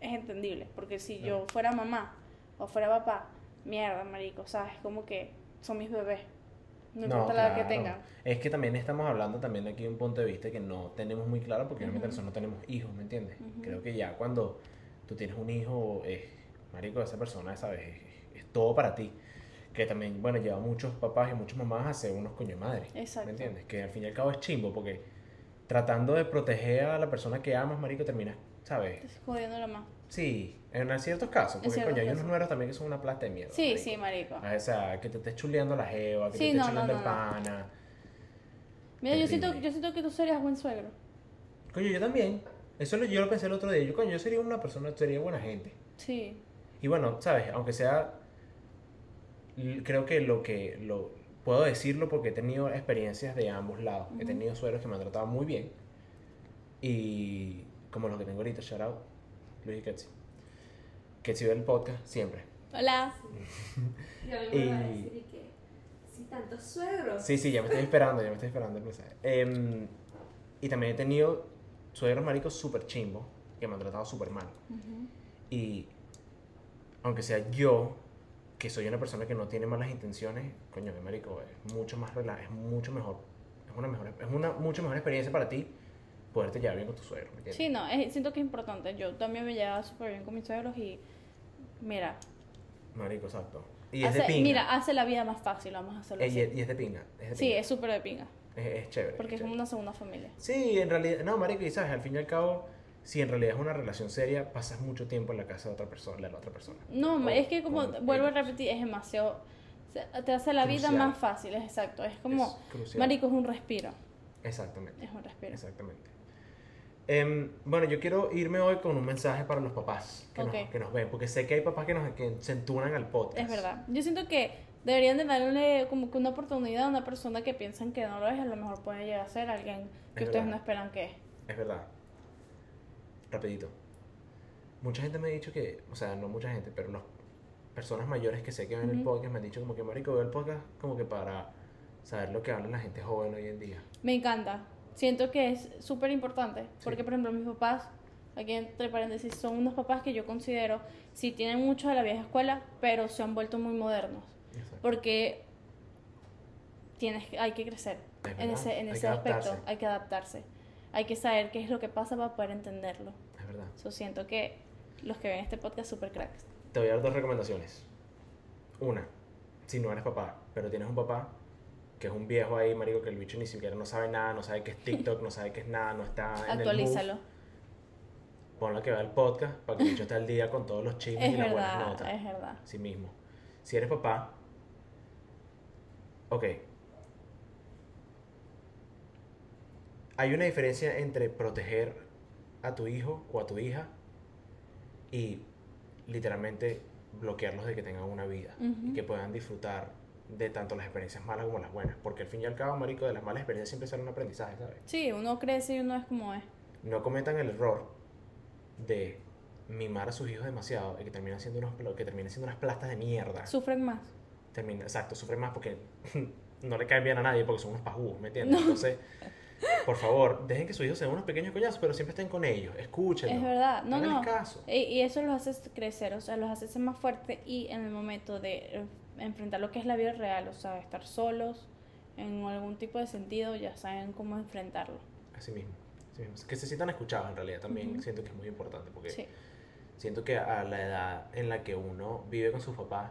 B: es entendible. Porque si yo fuera mamá o fuera papá, mierda, marico, ¿sabes? Como que son mis bebés. No, importa la edad que
A: claro.
B: tengan.
A: Es que también estamos hablando también aquí de un punto de vista que no tenemos muy claro porque realmente
B: Ujú.
A: nosotros no tenemos hijos, ¿me entiendes?
B: Ujú.
A: Creo que ya cuando tú tienes un hijo, es, marico, esa persona, ¿sabes? Es, es todo para ti. Que también, bueno, lleva a muchos papás y muchas mamás a ser unos coño de madre.
B: Exacto.
A: ¿Me entiendes? Que al fin y al cabo es chimbo porque tratando de proteger a la persona que amas, marico, terminas, ¿sabes?
B: Estás jodiéndola más.
A: Sí, en ciertos casos, porque
B: ciertos
A: coño, hay unos números también que son una plata de mierda.
B: Sí,
A: marico.
B: sí, marico.
A: Ah, O sea, que te estés chuleando la jeva, que
B: Sí,
A: te estés
B: no,
A: chuleando
B: no,
A: el
B: no.
A: pana.
B: Mira, yo siento, yo siento que tú serías buen suegro.
A: Coño, yo también. Eso lo, yo lo pensé el otro día. Yo, coño, yo sería una persona, sería buena gente.
B: Sí.
A: Y bueno, sabes, aunque sea, creo que lo que lo puedo decirlo porque he tenido experiencias de ambos lados. He
B: Ujú.
A: tenido suegros que me han tratado muy bien y como los que tengo ahorita, shout out, Luis y Ketsi. Ketsi ve el podcast siempre.
B: Hola.
C: Yo le iba a
A: Y-
C: decir y que, si tantos suegros.
A: Sí, sí, ya me estoy esperando, ya me estoy esperando el mensaje. Em, y también he tenido suegros maricos súper chimbos que me han tratado súper mal.
B: Ujú.
A: Y aunque sea yo, que soy una persona que no tiene malas intenciones, coño, mi marico, es mucho más rela- es mucho mejor, es una mejor, es una mucho mejor experiencia para ti poderte llevar bien con tu suegro.
B: Sí, no, es- siento que es importante. Yo también me llevaba súper bien con mis suegros y mira,
A: Marico, exacto. Y es de pinga.
B: mira, hace la vida más fácil, vamos a hacerlo
A: y,
B: así.
A: es, y es de pinga. Es de
B: Sí,
A: pinga.
B: es súper de pinga,
A: es, es chévere.
B: porque es
A: chévere.
B: como una segunda familia.
A: Sí, en realidad, no, marico, y sabes, al fin y al cabo, si en realidad es una relación seria, pasas mucho tiempo en la casa de otra persona, de la otra persona.
B: No,
A: O
B: es que como, vuelvo a repetir, es demasiado, se- te hace la vida más fácil, es exacto. Es como, marico, es un respiro,
A: Exactamente.
B: es un respiro.
A: Exactamente. Em, bueno, yo quiero irme hoy con un mensaje para los papás que,
B: Ok.
A: nos, que nos ven, porque sé que hay papás que, nos, que se entunan al podcast.
B: Es verdad. Yo siento que deberían de darle como que una oportunidad a una persona que piensan que no lo es, a lo mejor puede llegar a ser alguien que
A: Es
B: ustedes
A: verdad.
B: no esperan que es.
A: Es verdad. Rapidito. Mucha gente me ha dicho que, o sea, no mucha gente, pero las personas mayores que sé que ven el
B: Ujú.
A: podcast me han dicho como que, marico, veo el podcast como que para saber lo que habla la gente joven hoy en día.
B: Me encanta. Siento que es súper importante. Porque, por ejemplo, mis papás, aquí entre paréntesis, son unos papás que yo considero, sí tienen mucho de la vieja escuela, pero se han vuelto muy modernos.
A: Exacto.
B: Porque tienes, hay que crecer
A: Es
B: en ese, en ese aspecto.
A: adaptarse.
B: Hay que adaptarse. Hay que saber qué es lo que pasa para poder entenderlo.
A: Es verdad.
B: Yo siento que los que ven este podcast súper cracks.
A: Te voy a dar dos recomendaciones. Una, si no eres papá, pero tienes un papá que es un viejo ahí, marico, que el bicho ni siquiera no sabe nada, no sabe qué es TikTok, no sabe qué es nada, no está en el
B: Actualízalo.
A: move, ponlo que vea el podcast para que el bicho esté al día con todos los chismes
B: Es
A: y las buenas
B: verdad,
A: notas.
B: es verdad.
A: Sí mismo. Si eres papá, ok. Hay una diferencia entre proteger a tu hijo o a tu hija y literalmente bloquearlos de que tengan una vida y que puedan disfrutar de tanto las experiencias malas como las buenas. Porque al fin y al cabo, marico, de las malas experiencias siempre sale un aprendizaje, ¿sabes?
B: Sí, uno crece y uno es como es.
A: no cometan el error de mimar a sus hijos demasiado y que terminen siendo unos que terminen siendo unas plastas de mierda.
B: Sufren más.
A: Termina, exacto, sufren más porque no le caen bien a nadie porque son unos pajudos, ¿me entiendes? Entonces, por favor, dejen que sus hijos sean unos pequeños coñazos, pero siempre estén con ellos, escúchenlos.
B: Es verdad. No, no.
A: caso.
B: Y, y eso los hace crecer, o sea, los hace ser más fuertes y en el momento de enfrentar lo que es la vida real, o sea, estar solos en algún tipo de sentido, ya saben cómo enfrentarlo.
A: Así mismo, así mismo. Que se sientan escuchados en realidad también siento que es muy importante porque
B: Sí,
A: siento que a la edad en la que uno vive con sus papás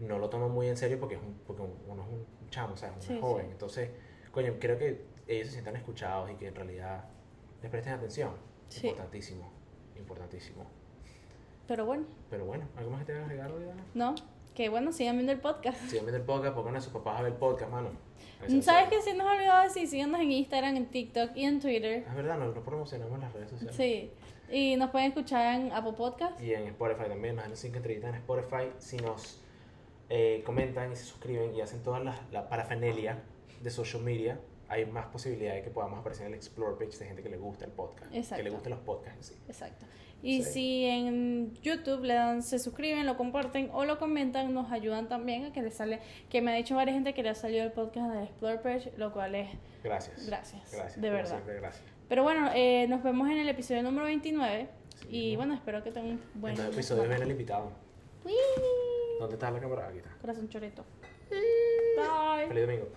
A: no lo toma muy en serio porque, es un, porque uno es un chamo, o sea, uno
B: Sí,
A: es joven.
B: sí.
A: Entonces, coño, creo que ellos se sientan escuchados y que en realidad les presten atención.
B: Sí.
A: Importantísimo, importantísimo.
B: pero bueno,
A: Pero bueno, ¿algo más que te voy a agregar, Diana?
B: ¿no? Que bueno, sigan viendo el podcast.
A: Sigan viendo el podcast, pongan a sus papás a ver el podcast, mano. Es
B: ¿Sabes qué? Si nos olvidado decir, síganos en Instagram, en TikTok y en Twitter.
A: Es verdad, nos promocionamos en las redes sociales.
B: Sí. Y nos pueden escuchar en Apple Podcast.
A: Y en Spotify también, nos dan cinco estrellitas en Spotify. Si nos eh, comentan y se suscriben y hacen toda la, la parafernalia de social media, hay más posibilidades de que podamos aparecer en el Explore page de gente que le gusta el podcast. Que
B: Exacto.
A: le gusten los podcasts en sí.
B: Exacto. Y
A: Sí.
B: si en YouTube le dan, se suscriben, lo comparten o lo comentan, nos ayudan también a que les sale, que me ha dicho varias gente que le ha salido el podcast de Explore Page, lo cual es
A: Gracias.
B: gracias,
A: Gracias.
B: de verdad.
A: siempre, gracias.
B: Pero bueno, eh, nos vemos en el episodio número 29
A: Sí,
B: y
A: ¿no?
B: bueno, espero que tengan un buen
A: en los episodios ven el invitado. ¿Dónde está la cámara? Aquí está.
B: corazón chorito. Bye.
A: Feliz domingo.